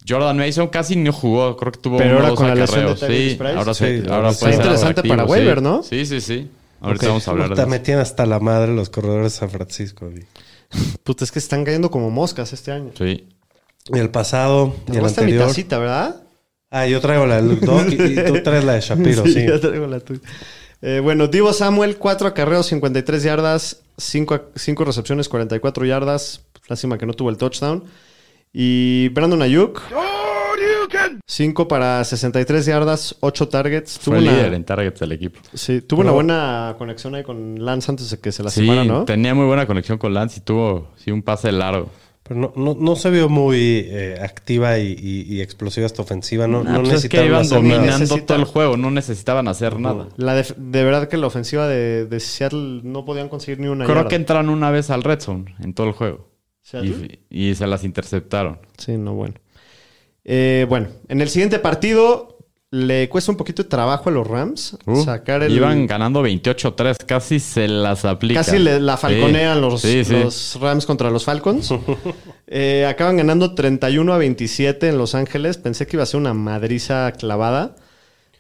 Jordan Mason casi no jugó, creo que tuvo Pero uno ahora dos con la lesión de acarreos. Sí, Price. ahora, Sí, ahora puede ser interesante para sí. waiver, ¿no? Sí, sí, sí. Ahorita vamos a hablar Puta, de eso. tienen hasta la madre los corredores de San Francisco. Pues es que están cayendo como moscas este año. Sí. Y el pasado y el Tomaste mi anterior. tacita, ¿verdad? Ah, yo traigo la del Doc y, y tú traes la de Shapiro, sí. ya traigo la tuya. Eh, bueno, Divo Samuel, 4 acarreos, 53 yardas, 5 recepciones, 44 yardas. Lástima que no tuvo el touchdown. Y Brandon Ayuk, 5 para 63 yardas, 8 targets. Tuvo Fue una, líder en targets del equipo. sí, tuvo una buena conexión ahí con Lance antes de que se Sí, lastimara, ¿no? tenía muy buena conexión con Lance y tuvo sí, un pase largo. Pero no, no, no se vio muy eh, activa y, y- y explosiva esta ofensiva. No, Ah, no pues es que iban hacer dominando todo el juego, no necesitaban hacer nada. La de verdad que la ofensiva de, de Seattle no podían conseguir ni una Creo yarda. que entraron una vez al red zone en todo el juego. Y se las interceptaron. Sí, no, bueno. Eh, bueno, en el siguiente partido le cuesta un poquito de trabajo a los Rams Uh, sacar el... Iban ganando 28-3, casi se las aplican. Casi le- la falconean Sí. los, Sí, sí. los Rams contra los Falcons. Eh, acaban ganando 31 a 27 en Los Ángeles. Pensé que iba a ser una madriza clavada.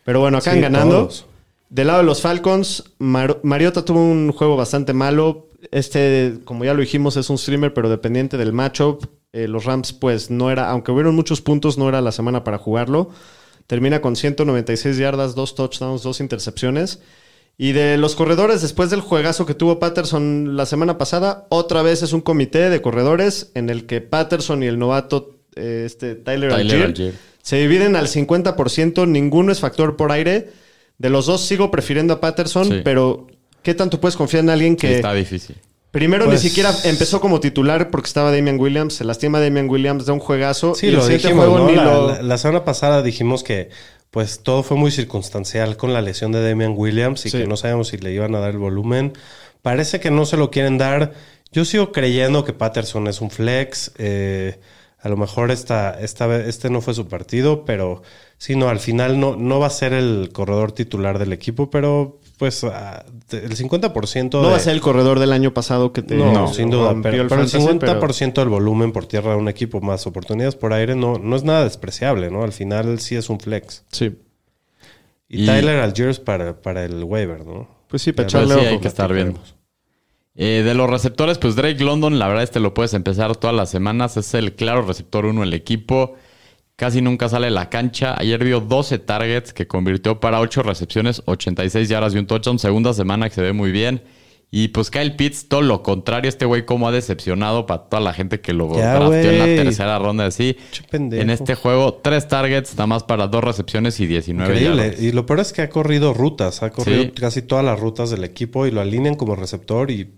Pero bueno, acaban ganando. todos. Del lado de los Falcons, Mar- Mariota tuvo un juego bastante malo. Este, como ya lo dijimos, es un streamer, pero dependiente del matchup. Eh, los Rams, pues no era, aunque hubieron muchos puntos, no era la semana para jugarlo. Termina con 196 yardas, dos touchdowns, dos intercepciones. Y de los corredores, después del juegazo que tuvo Patterson la semana pasada, otra vez es un comité de corredores en el que Patterson y el novato eh, este, Tyler, Tyler Algier, se dividen al 50%, ninguno es factor por aire. De los dos sigo prefiriendo a Patterson, Sí. pero ¿qué tanto puedes confiar en alguien Sí, que está difícil. Primero Pues- ni siquiera empezó como titular porque estaba Damian Williams, se lastima Damian Williams, da un juegazo Sí, y lo dijimos, juego ¿no? la, lo... la- la semana pasada dijimos que pues todo fue muy circunstancial con la lesión de Damian Williams y Sí. que no sabíamos si le iban a dar el volumen. Parece que no se lo quieren dar. Yo sigo creyendo que Patterson es un flex. eh, a lo mejor esta, esta este no fue su partido, pero sí, no, al final no, no va a ser el corredor titular del equipo, pero pues ah, el 50% No de- va a ser el corredor del año pasado que te no, sin duda. Pero, el pero el fantasy, 50% del volumen por tierra de un equipo más oportunidades por aire no, no es nada despreciable, ¿no? Al final sí es un flex. Sí. Y, Y- Tyler Algiers para, para el waiver, ¿no? Pues sí, para echarle sí, hay que estar viendo. Eh, de los receptores, pues Drake London, la verdad, este lo puedes empezar todas las semanas. Es el claro receptor uno del equipo. Casi nunca sale la cancha. Ayer vio 12 targets que convirtió para 8 recepciones, 86 yardas y un touchdown. Segunda semana que se ve muy bien. Y pues Kyle Pitts, todo lo contrario, este güey como ha decepcionado para toda la gente que lo Ya, drafteó en la tercera ronda así. En este juego, 3 targets, nada más para 2 recepciones y 19 Increíble. yardas. Y lo peor es que ha corrido rutas, ha corrido Sí. casi todas las rutas del equipo y lo alinean como receptor y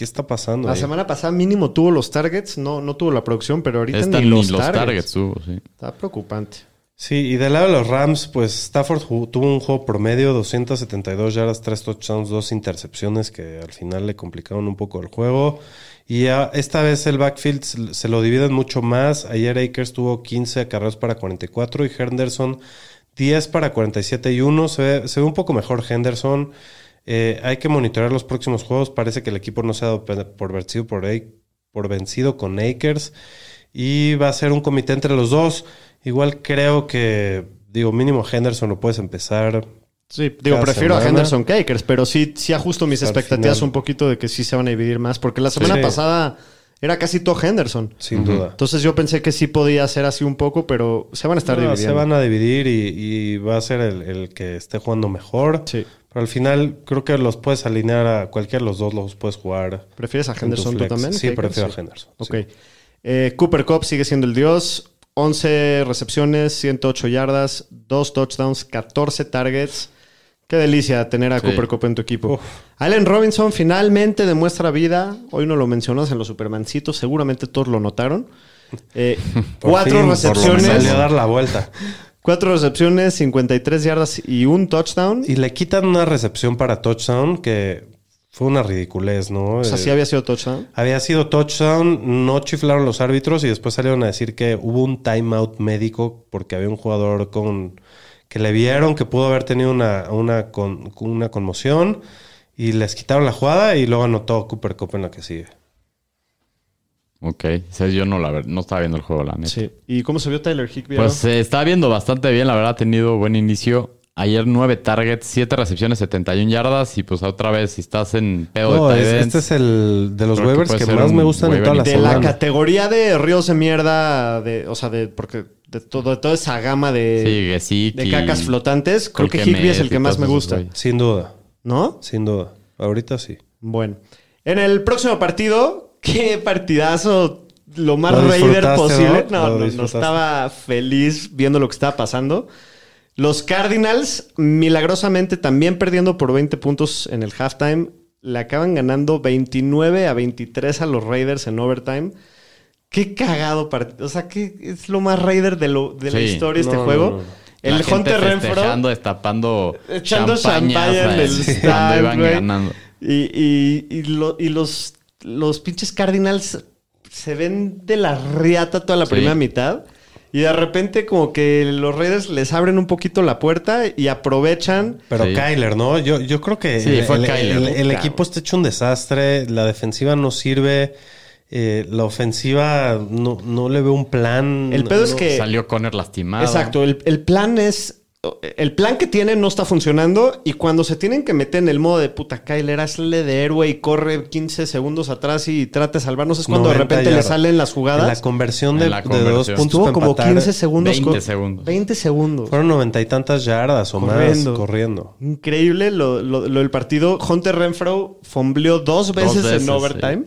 ¿qué está pasando? La ahí? semana pasada mínimo tuvo los targets, no, no tuvo la producción, pero ahorita Esta ni, ni los, los targets. targets tuvo, sí. Está preocupante. Sí, y del lado de los Rams, pues Stafford jugó- tuvo un juego promedio, 272 yardas, 3 touchdowns, 2 intercepciones que al final le complicaron un poco el juego. Y ah, esta vez el backfield se se lo dividen mucho más. Ayer Akers tuvo 15 acarreos para 44 y Henderson 10 para 47 y 1. Se ve, se ve un poco mejor Henderson. Eh, hay que monitorear los próximos juegos. Parece que el equipo no se ha dado por vencido, por, A- por vencido con Akers. Y va a ser un comité entre los dos. Igual creo que, digo, mínimo Henderson lo puedes empezar. Sí, digo, prefiero a. Henderson que Akers, pero sí, sí ajusto mis Al expectativas final. un poquito de que sí se van a dividir más, porque la semana Sí. pasada era casi todo Henderson. Sin duda. Entonces yo pensé que sí podía ser así un poco, pero se van a estar No, dividiendo. se van a dividir y, y va a ser el, el que esté jugando mejor. Sí. Pero al final creo que los puedes alinear a cualquiera de los dos, los puedes jugar. ¿Prefieres a Henderson tú también? Sí, prefiero Sí. a Henderson. Ok. sí. Eh, Cooper Cup sigue siendo el dios. 11 recepciones, 108 yardas, 2 touchdowns, 14 targets. Qué delicia tener a Sí. Cooper Cup en tu equipo. Uf. Allen Robinson finalmente demuestra vida. Hoy no lo mencionas en los Supermancitos. Seguramente todos lo notaron. Eh, cuatro fin, por lo recepciones. menos Salió a dar la vuelta. Cuatro recepciones, 53 yardas y un touchdown. Y le quitan una recepción para touchdown que fue una ridiculez, ¿no? o sea, Eh, sí había sido touchdown. Había sido touchdown, no chiflaron los árbitros y después salieron a decir que hubo un timeout médico porque había un jugador con que le vieron que pudo haber tenido una, una, con- una conmoción y les quitaron la jugada y luego anotó Cooper Cup en la que sigue. Ok, O sea, yo no la ver- no estaba viendo el juego, la neta. Sí. ¿Y cómo se vio Tyler? Aaron? Pues se está viendo bastante bien, la verdad ha tenido buen inicio. Ayer nueve targets, siete recepciones, 71 yardas y pues otra vez si estás en pedo No, de es- tight ends, este es el de los Creo que waivers que, más me gustan en waiver toda la de la categoría de ríos de mierda, de, o sea, de porque de, todo, de toda esa gama de, Sí, de cacas flotantes, creo que Higbee es el que más me gusta. Sin duda, ¿No? sin duda. Ahorita sí. Bueno. En el próximo partido, qué partidazo, lo más ¿Lo Raider posible. no? No, estaba feliz viendo lo que estaba pasando. Los Cardinals, milagrosamente también perdiendo por 20 puntos en el halftime, le acaban ganando 29 a 23 a los Raiders en overtime. Qué cagado partido. O sea, que es lo más Raider de, lo, de la historia este No, juego. no, no. El La gente Hunter Renfro destapando echando champaña en el stand. Y, y- y lo- y los, los pinches Cardinals se ven de la riata toda la Sí. primera mitad. Y de repente como que los Raiders les abren un poquito la puerta y aprovechan. Pero Sí. Kyler, ¿no? Yo, yo creo que Sí, el, fue el- Kyler. el- el Puta, equipo está hecho un desastre, la defensiva no sirve, eh, la ofensiva no, no le veo un plan. El pedo es que- Salió Conner lastimado. Exacto, el, el plan es... El plan que tienen no está funcionando y cuando se tienen que meter en el modo de puta Kyler, hazle de héroe y corre 15 segundos atrás y trate de salvarnos es cuando de 90 repente le salen las En jugadas. la conversión de, la de conversión. dos puntos Estuvo como empatar, 15 segundos. 20 con- segundos. 20 segundos. Fueron noventa y tantas yardas o Corriendo. más corriendo. Increíble lo, lo- lo del partido. Hunter Renfro fombleó dos veces, veces, en overtime.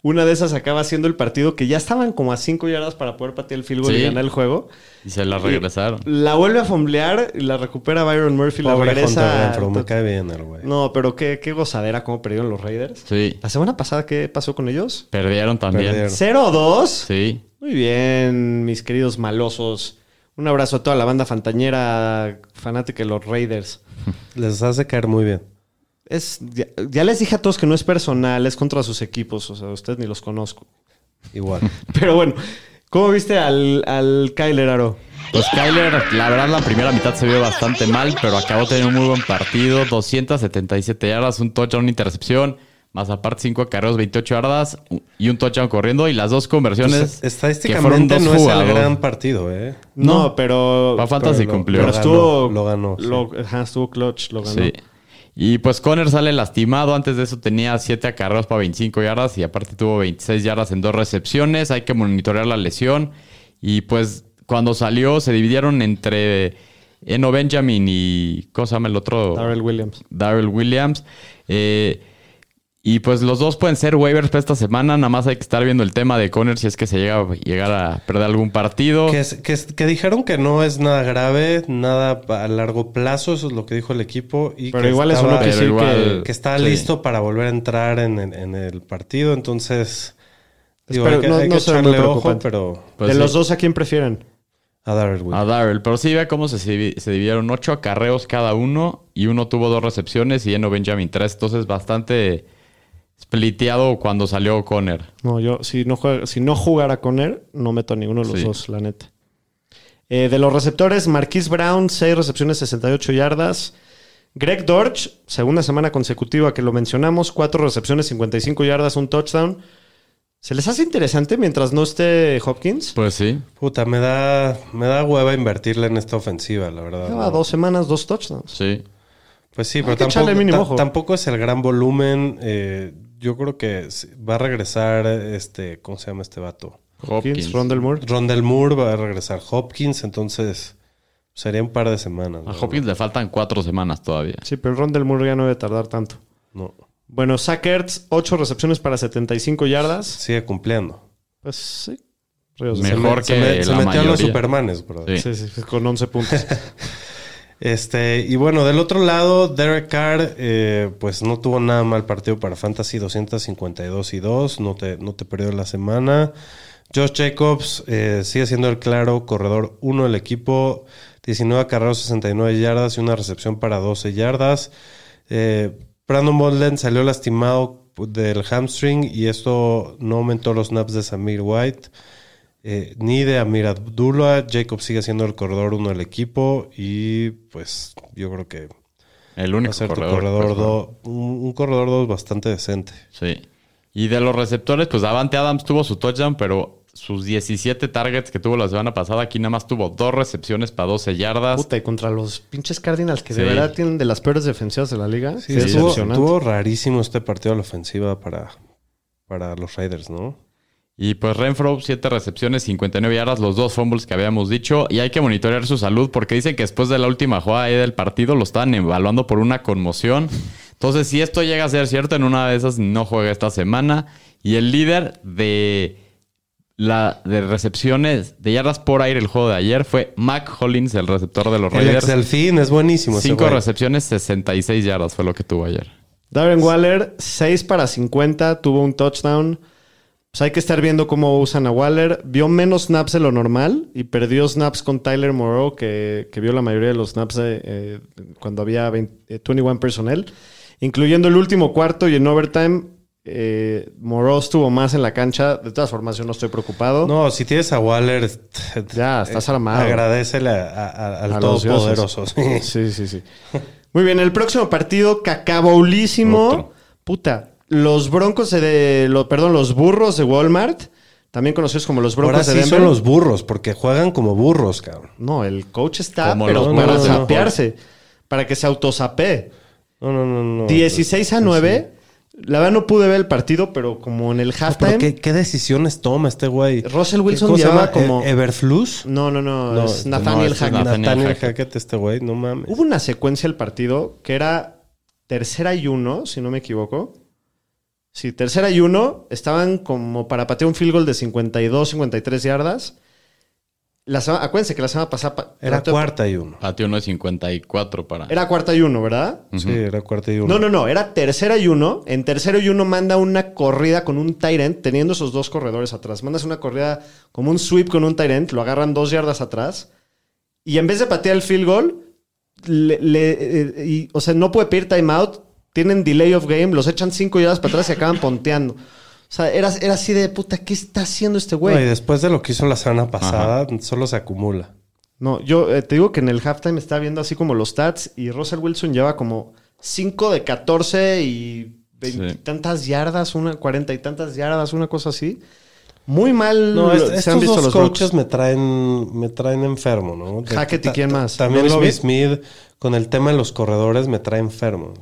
Una de esas acaba siendo el partido que ya estaban como a 5 yardas para poder patear el field goal y ganar el juego. Y se la regresaron. La vuelve a fomblear y la recupera Byron Murphy. la Pobre regresa. Renfro, me cae bien el güey. No, pero qué, qué gozadera cómo perdieron los Raiders. Sí. La semana pasada, ¿qué pasó con ellos? Perdieron también. Perdieron. 0-2. Sí. Muy bien, mis queridos malosos. Un abrazo a toda la banda fantañera fanática de los Raiders. Les hace caer muy bien. Es, ya, ya les dije a todos que no es personal, es contra sus equipos. O sea, ustedes ni los conozco. Igual. Pero bueno, ¿cómo viste al, al Kyler Aro? Pues Kyler, la verdad, la primera mitad se vio bastante mal, pero acabó teniendo un muy buen partido. 277 yardas, un touchdown, una intercepción. Más aparte, 5 acarreos, 28 yardas y un touchdown corriendo. Y las dos conversiones. Pues, que fueron estadísticamente dos no es el gran partido, ¿eh? No, No. pero. Para Fantasy pero lo- cumplió. pero lo estuvo. ganó, lo ganó, sí. lo- ajá, estuvo clutch, lo ganó. Sí. Y pues Conner sale lastimado. Antes de eso tenía 7 acarreos para 25 yardas y aparte tuvo 26 yardas en dos recepciones. Hay que monitorear la lesión. Y pues cuando salió se dividieron entre Eno Benjamin y. ¿Cómo se llama el otro? Darrell Williams. Darrell Williams. Eh, y pues los dos pueden ser waivers para esta semana. Nada más hay que estar viendo el tema de Conner si es que se llega a llegar a perder algún partido. Que, es- que, es- que dijeron que no es nada grave, nada a largo plazo, eso es lo que dijo el equipo. Y Pero que igual eso estaba- no quiere Pero decir que... igual- que está Sí. listo para volver a entrar en, en- en el partido. Entonces, digo, hay que, no- hay no echarle ojo, pero Pues de sí. los dos, ¿a quién prefieren? a Darrell Williams. A Darrell. Pero sí ve cómo se, se dividieron ocho acarreos cada uno y uno tuvo dos recepciones y Eno Benjamin tres. Entonces bastante spliteado cuando salió Conner. No, yo si no, juega- si no jugara con él, no meto a ninguno de los Sí. dos, la neta. Eh, de los receptores, Marquise Brown, 6 recepciones, 68 yardas. Greg Dortch, segunda semana consecutiva que lo mencionamos, 4 recepciones, 55 yardas, un touchdown. ¿Se les hace interesante mientras no esté Hopkins? Pues sí. Puta, me da, me da hueva invertirle en esta ofensiva, la verdad. Lleva ¿no? dos semanas, dos touchdowns. Sí. Pues sí, Hay pero tampoco, mínimo tampoco es el gran volumen. eh, yo creo que va a regresar este, ¿cómo se llama este vato? Hopkins. Rondell Moore. Rondell Moore va a regresar Hopkins, entonces sería un par de semanas. A. Hopkins le faltan cuatro semanas todavía. Sí, pero el Rondell Moore ya no debe tardar tanto. No, Bueno, Zach Ertz, 8 recepciones para 75 yardas. sigue cumpliendo. Pues sí. Ríos Mejor Mejor. se que me- se la metió a los. Supermanes, bro. Sí. Sí, sí, con 11 puntos. Este, y bueno, del otro lado, Derek Carr, eh, pues no tuvo nada mal partido para Fantasy, 252 y 2, no te, no te perdió la semana. Josh Jacobs eh, sigue siendo el claro corredor 1 del equipo, 19 acarreos, 69 yardas y una recepción para 12 yardas. Eh, Brandon Bolden salió lastimado del hamstring y esto no aumentó los snaps de Samir White. Eh, ni de Amir Abdullah. Jacob sigue siendo el corredor uno del equipo. Y pues yo creo que El va único a ser tu corredor. pues, 2. Un, un corredor 2 bastante decente. Sí. Y de los receptores, pues Davante Adams tuvo su touchdown, pero sus 17 targets que tuvo la semana pasada, aquí nada más tuvo dos recepciones para 12 yardas. Puta, y contra los pinches Cardinals, que de verdad tienen de las peores defensivas de la liga. Sí, Sí, estuvo rarísimo este partido a la ofensiva para, para los Raiders, ¿no? Y pues Renfro, 7 recepciones, 59 yardas, los dos fumbles que habíamos dicho. Y hay que monitorear su salud porque dicen que después de la última jugada ahí del partido lo estaban evaluando por una conmoción. Entonces, si esto llega a ser cierto, en una de esas no juega esta semana. Y el líder de la de recepciones de yardas por aire el juego de ayer fue Mac Hollins, el receptor de los El Raiders. Delfín es buenísimo. ese 5 güey. recepciones, 66 yardas fue lo que tuvo ayer. Darren Waller, 6 para 50, tuvo un touchdown. Pues hay que estar viendo cómo usan a Waller. Vio menos snaps de lo normal y perdió snaps con Tyler Moreau, que, que vio la mayoría de los snaps de, eh, cuando había 20 eh, 21 personnel, incluyendo el último cuarto y en overtime. Eh, Moreau estuvo más en la cancha. De todas formas, yo no estoy preocupado. No, si tienes a Waller, Ya, estás armado. agradecele a- a- al Todopoderoso. dioses. Sí, sí, sí. Muy bien, el próximo partido, cacabaulísimo. Otro. Puta. Los broncos de. lo- perdón, los burros de Walmart. También conocidos como los broncos Ahora de sí Denver. son los burros, porque juegan como burros, cabrón. No, el coach está, Como pero los para sapearse. Para que se autosapee. No, no, no, no. 16 a 9. La verdad no pude ver el partido, pero como en el halftime. ¿qué, qué decisiones toma este güey? Russell Wilson ¿Cómo se llevaba llama? como- ¿E- ¿Everflus? No, no, no. No, es no, Nathaniel Hackett. Nathaniel Nathaniel Hackett. Hackett, este güey, no mames. Hubo una secuencia del partido que era tercera y uno, si no me equivoco. Sí, tercera y uno. Estaban como para patear un field goal de 52, 53 yardas. La sema- acuérdense que la semana pasada... pa- Era pateó- cuarta y uno. Patio uno de 54 para. Era cuarta y uno, ¿verdad? Sí, era cuarta y uno. No, no, no. Era tercera y uno. En tercero y uno manda una corrida con un end, teniendo esos dos corredores atrás. Mandas una corrida como un sweep con un end, lo agarran dos yardas atrás. Y en vez de patear el field goal, le- le- eh, y, o sea, no puede pedir timeout. Tienen delay of game, los echan cinco yardas para atrás y acaban ponteando. O sea, era, era así de puta, ¿qué está haciendo este güey? No, y después de lo que hizo la semana pasada, solo se acumula. No, yo eh, te digo que en el halftime estaba viendo así como los stats y Russell Wilson lleva como 5 de 14 y veintitantas yardas, una, cuarenta y tantas yardas, una cosa así. Muy mal No, est- se han estos visto dos los coaches me traen, me traen enfermo, ¿no? De- Hackett y quién más? También ¿Lovie Lovie Smith, con el tema de los corredores, me trae enfermo.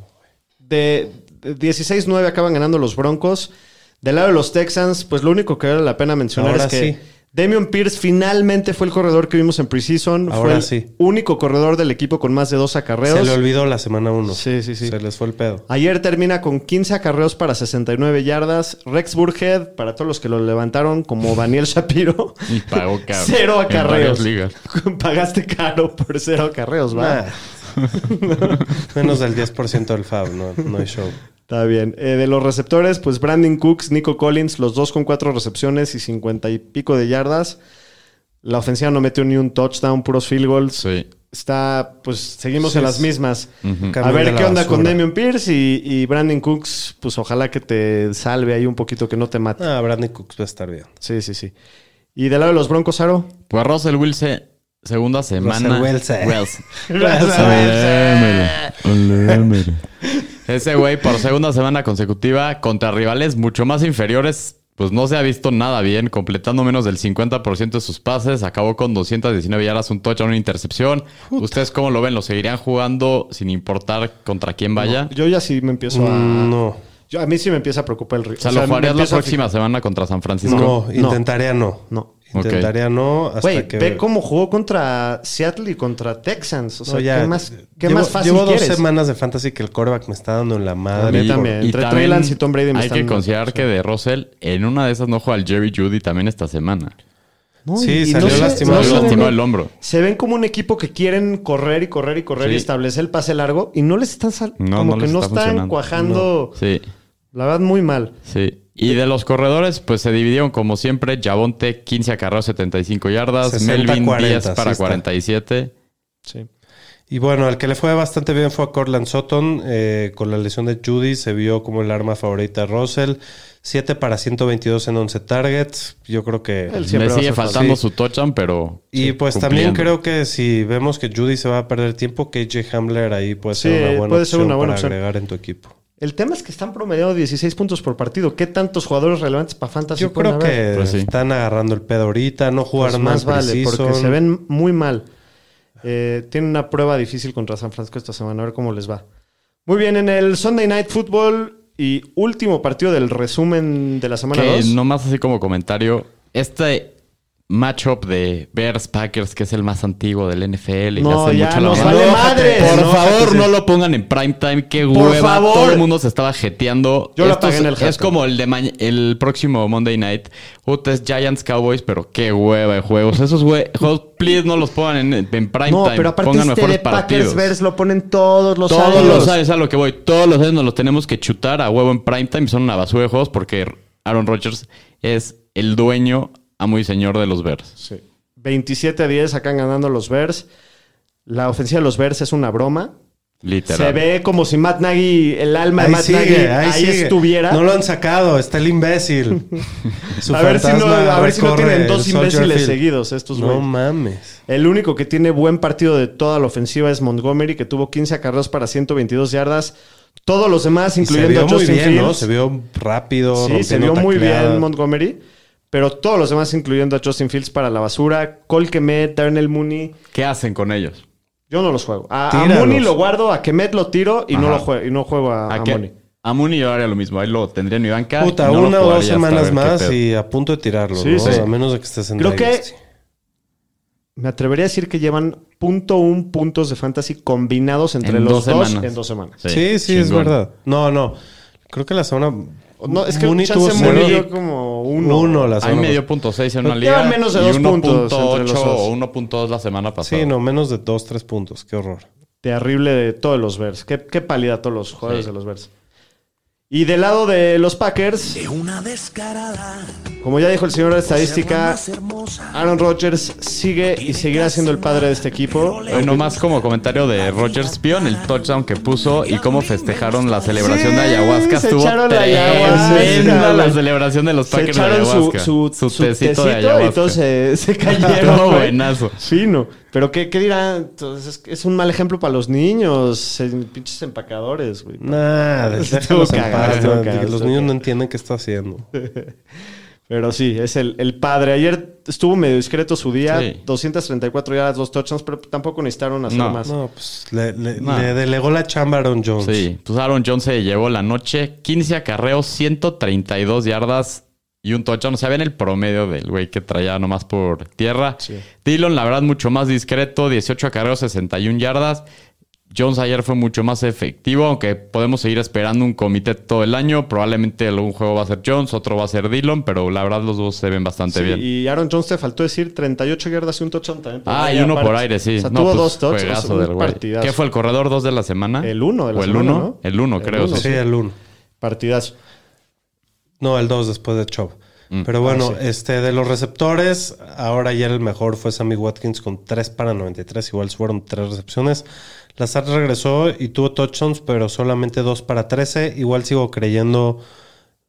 De, de 16-9 acaban ganando los Broncos. Del lado de los Texans, pues lo único que vale la pena mencionar Ahora es que sí. Damian Pierce finalmente fue el corredor que vimos en preseason. Ahora fue el sí. único corredor del equipo con más de dos acarreos. Se le olvidó la semana 1. Sí, sí, sí. Se les fue el pedo. Ayer termina con 15 acarreos para 69 yardas. Rex Burhead, para todos los que lo levantaron, como Daniel Shapiro. Y pagó caro. Cero acarreos. ligas. Pagaste caro por cero acarreos, ¿va? Nah. Menos del 10% del FAB, no, no hay show. Está bien. Eh, de los receptores, pues Brandon Cooks, Nico Collins, los dos con cuatro recepciones y 50 y pico de yardas. La ofensiva no metió ni un touchdown, puros field goals. Sí. Está, pues seguimos Sí, en las mismas. A ver qué onda con. Damian Pierce y, y Brandon Cooks. Pues ojalá que te salve ahí un poquito, que no te mate. Ah, Brandon Cooks va a estar bien. Sí, sí, sí. Y del lado de los Broncos, Aro. Pues Russell Wilson, segunda semana. Lémelo. Ese güey por segunda semana consecutiva contra rivales mucho más inferiores, pues no se ha visto nada bien, completando menos del 50% de sus pases, acabó con 219 yardas, un touchdown, una intercepción. ¿Ustedes cómo lo ven? ¿Lo seguirían jugando sin importar contra quién vaya? Yo ya sí me empiezo a. Mm, No. Yo- a mí sí me empieza a preocupar el ritmo. O sea, ¿lo jugarías la próxima semana contra San Francisco? No, intentaría no. No. Intentaría no hasta Güey, que... ve cómo jugó contra Seattle y contra Texans. O sea, No, ya, ¿qué más, qué llevo, más fácil Llevo dos quieres? semanas de fantasy que el coreback me está dando en la A madre. mí también. Entre Trey también Lance y Tom Brady me Hay están- que considerar que de Russell, en una de esas no juega el Jerry Judy también esta semana. No, Sí, y- y salió se- lastimado. no Se se lastimó ven- el hombro. Se ven como un equipo que quieren correr y correr y correr Sí. y establecer el pase largo y no les están sal- No, como no que les no está están cuajando. Sí. La verdad, muy mal. Sí. Y de los corredores, pues se dividieron como siempre. Javonte, 15 acarreos, 75 yardas. 60, Melvin, 40, 10 sí para está. 47. Sí. Y bueno, el que le fue bastante bien fue a Cortland Sutton. eh, con la lesión de Judy se vio como el arma favorita de Russell. 7 para 122 en 11 targets. Yo creo que... Él siempre a sigue ser faltando Sí. su touchdown, pero. Y sí, pues cumpliendo. también creo que si vemos que Judy se va a perder tiempo, KJ Hamler ahí puede ser Sí, una buena puede ser opción una buena para opción. agregar en tu equipo. El tema es que están promediando 16 puntos por partido. ¿Qué tantos jugadores relevantes para Fantasy Yo pueden creo que haber? Pues sí. están agarrando el pedo ahorita, no Pues jugaron más más vale, porque se ven muy mal. Eh, tienen una prueba difícil contra San Francisco esta semana, a ver cómo les va. Muy bien, en el Sunday Night Football y último partido del resumen de la semana Que 2. nomás así como comentario. Este matchup de Bears Packers, que es el más antiguo del NFL. y No, le hacen ya mucho la vale madres. Por enójate, favor, no lo pongan en prime time. Qué Por hueva. favor. Todo el mundo se estaba jeteando. Yo lo Esto apagué es, en el es hashtag. como el de el próximo Monday Night. Puta, es Giants Cowboys, pero qué hueva de juegos. Esos juegos, please, no los pongan en, en prime no, pero aparte pongan este mejores de Packers. Bears lo ponen todos los Todos años. los años, a lo que voy. Todos los años nos los tenemos que chutar a huevo en prime time. Son una basura de juegos porque Aaron Rodgers es el dueño, amo y señor de los Bears. Sí. 27 a 10 acaban ganando los Bears. La ofensiva de los Bears es una broma. Literal. Se ve como si Matt Nagy, el alma de Matt sigue, Nagy, ahí, estuviera. No lo han sacado, está el imbécil. Su a ver si no, a ver si no tienen dos imbéciles Field. seguidos estos No mames. El único que tiene buen partido de toda la ofensiva es Montgomery, que tuvo 15 acarreos para 122 yardas. Todos los demás, Y se incluyendo vio a muy Justin bien, ¿no? Fields. Se vio rápido. sí, se vio muy bien Montgomery. Pero todos los demás, incluyendo a Justin Fields, para la basura. Cole Kemet, Darnell Mooney. ¿Qué hacen con ellos? Yo no los juego. A, a. Mooney lo guardo, a Kemet lo tiro y no lo juego, y no juego a, ¿A, a? Mooney. A Mooney yo haría lo mismo. Ahí lo tendría en mi banca. Puta, no una o dos semanas más y a punto de tirarlo, Sí, ¿no? sí. A menos de que estés en Creo que me atrevería a decir que llevan punto un puntos de fantasy combinados entre En los dos en dos semanas. Sí, sí, es verdad. No, no. Creo que la semana... No, es que Mooney chance tuvo Mooney cero. dio como uno. Uno la Ahí semana me dio punto seis en una Pero liga. menos de y dos puntos entre los 1.8 dos. o 1.2 la semana pasada. Sí, no, menos de dos, tres puntos. Qué horror. Terrible de todos los Bears. Qué, qué pálida todos los jugadores Sí. de los Bears. Y del lado de los Packers, Una descarada. como ya dijo el señor de estadística, Más. Aaron Rodgers sigue y seguirá siendo el padre de este equipo. Hoy nomás como comentario de Rogers Pion, el touchdown que puso y cómo festejaron la celebración Sí, de ayahuasca. se Estuvo echaron la ayahuasca, celebración de los Se Packers de su, ayahuasca. su, su tecito, de y ayahuasca. todos se, se cayeron. Buenazo. Fino. Pero ¿qué, qué dirán? Entonces, es, es un mal ejemplo para los niños. eh, pinches empacadores, güey. Nada, déjalos en paz. ¿no? Los niños no entienden qué está haciendo. Pero sí, es el, el padre. Ayer estuvo medio discreto su día. Sí. 234 yardas, dos touchdowns, pero tampoco necesitaron hacer No. más. No, pues le, le- No. le delegó la chamba a Aaron Jones. Sí, pues Aaron Jones se llevó la noche 15 acarreos, 132 yardas y un touchdown. O sea, ven el promedio del güey que traía nomás por tierra. Dillon, la verdad, mucho más discreto. 18 acarreos, 61 yardas. Jones ayer fue mucho más efectivo, aunque podemos seguir esperando un comité todo el año. Probablemente algún juego va a ser Jones, otro va a ser Dillon, pero la verdad los dos se ven bastante Sí, bien. Y Aaron Jones te faltó decir 38 yardas y un touchdown también. Ah, y uno aparte. por aire, sí. O sea, No, tuvo pues, dos touchdowns. ¿Qué fue el corredor 2 de la semana? El uno de la ¿O el semana, 1? ¿no? El 1, El creo. uno, Sí, el 1. Partidazo. No, el 2 después de Chop. Mm. Pero bueno, Ah, sí. este de los receptores, ahora ya el mejor fue Sammy Watkins con 3 para 93. Igual fueron 3 recepciones. Lazard regresó y tuvo touchdowns, pero solamente 2 para 13. Igual sigo creyendo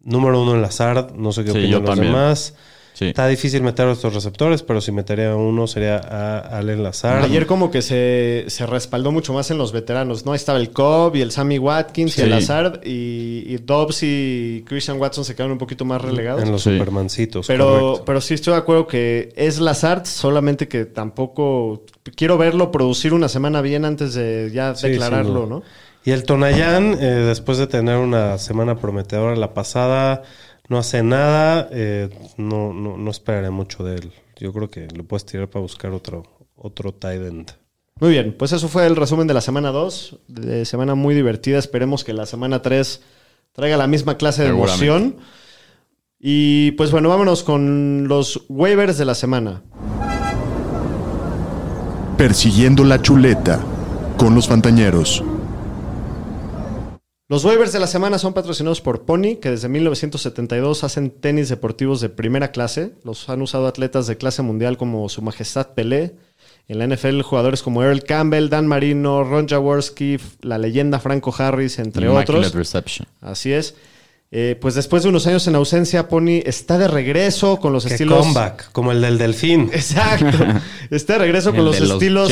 número uno en Lazard. No sé qué Sí, opinan los también. demás. Sí. Está difícil meter a estos receptores, pero si metería a uno sería a Allen Lazard. Ayer como que se, se respaldó mucho más en los veteranos, ¿no? Ahí estaba el Cobb y el Sammy Watkins y el. Lazard y, y Dobbs y Christian Watson se quedaron un poquito más relegados. en los Sí. supermancitos. Pero, correcto. pero sí estoy de acuerdo que es Lazard, solamente que tampoco quiero verlo producir una semana bien antes de ya declararlo. ¿no? Y el Tonayán, eh, después de tener una semana prometedora la pasada, no hace nada. eh, no, no, no esperaré mucho de él. Yo creo que lo puedes tirar para buscar otro, otro tight end. Muy bien, pues eso fue el resumen de la semana 2, de semana muy divertida. Esperemos que la semana 3 traiga la misma clase de emoción. Y pues bueno, vámonos con los waivers de la semana. Persiguiendo la chuleta con los Fantañeros. Los waivers de la semana son patrocinados por Pony, que desde 1972 hacen tenis deportivos de primera clase. Los han usado atletas de clase mundial como Su Majestad Pelé. En la NFL, jugadores como Earl Campbell, Dan Marino, Ron Jaworski, la leyenda Franco Harris, entre Immaculate otros. Reception. Así es. Eh, pues después de unos años en ausencia, Pony está de regreso con los estilos. comeback, como el del delfín. Exacto. Está de regreso con El los de los estilos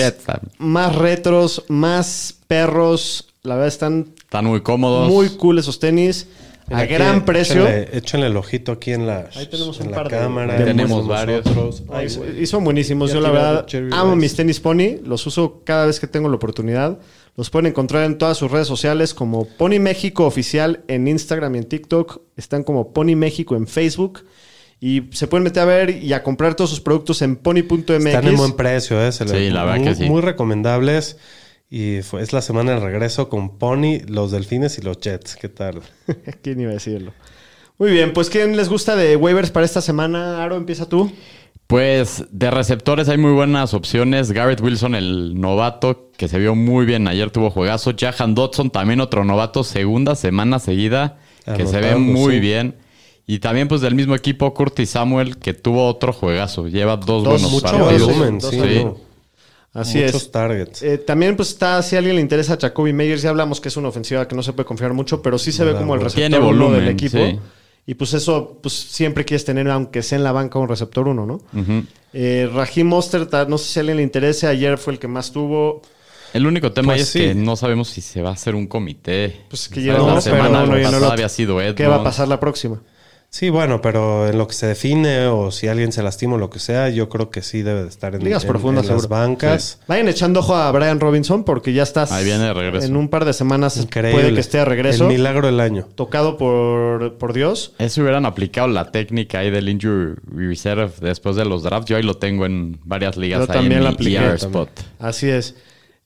más retros, más perros. La verdad están Están muy cómodos. muy cool esos tenis. A Aquí, gran precio. Échenle, échenle el ojito aquí en la, Ahí tenemos en un la par de- cámara. de- Tenemos varios. Ay, y son buenísimos. Yo la verdad amo Rice. mis tenis Pony. Los uso cada vez que tengo la oportunidad. Los pueden encontrar en todas sus redes sociales como Pony México Oficial en Instagram y en TikTok. Están como Pony México en Facebook. Y se pueden meter a ver y a comprar todos sus productos en pony.mx. Están en buen precio, ¿eh? Se Sí, la verdad muy, que sí. Muy recomendables. Y fue- es la semana de regreso con Pony, los delfines y los Jets. ¿Qué tal? ¿Quién iba a decirlo? Muy bien, pues ¿quién les gusta de waivers para esta semana? Aro, empieza tú. Pues de receptores hay muy buenas opciones. Garrett Wilson, el novato, que se vio muy bien ayer, tuvo juegazo. Jahan Dodson, también otro novato, segunda semana seguida, que se ve muy sí. bien. Y también, pues del mismo equipo, Curtis Samuel, que tuvo otro juegazo. Lleva dos, Dos, buenos Mucho partidos. volumen, dos sí. ¿no? Así Muchos es. targets. Eh, también, pues está, si a alguien le interesa Jacoby Meyers, ya hablamos que es una ofensiva que no se puede confiar mucho, pero sí se ve como el receptor Tiene uno volumen, del equipo. sí. Y pues eso, pues siempre quieres tener, aunque sea en la banca, un receptor uno, ¿no? Eh, Raheem Mostert, no sé si a alguien le interese, ayer fue el que más tuvo. El único tema Pues es sí. que no sabemos si se va a hacer un comité. Pues que lleva No, pero semana, no, y no lo- pasada había sido Edmonds. ¿Qué va a pasar la próxima? Sí, bueno, pero en lo que se define o si alguien se lastima o lo que sea, yo creo que sí debe de estar en, Ligas en- profundas, en las bancas. Vayan echando ojo a Brian Robinson porque ya estás. Ahí viene de regreso. En un par de semanas Increíble. puede que esté de regreso. El milagro del año. Tocado por, por Dios. Eso hubieran aplicado la técnica ahí del injury reserve después de los drafts. Yo ahí lo tengo en varias ligas Yo ahí también en la apliqué ER también. spot. Así es.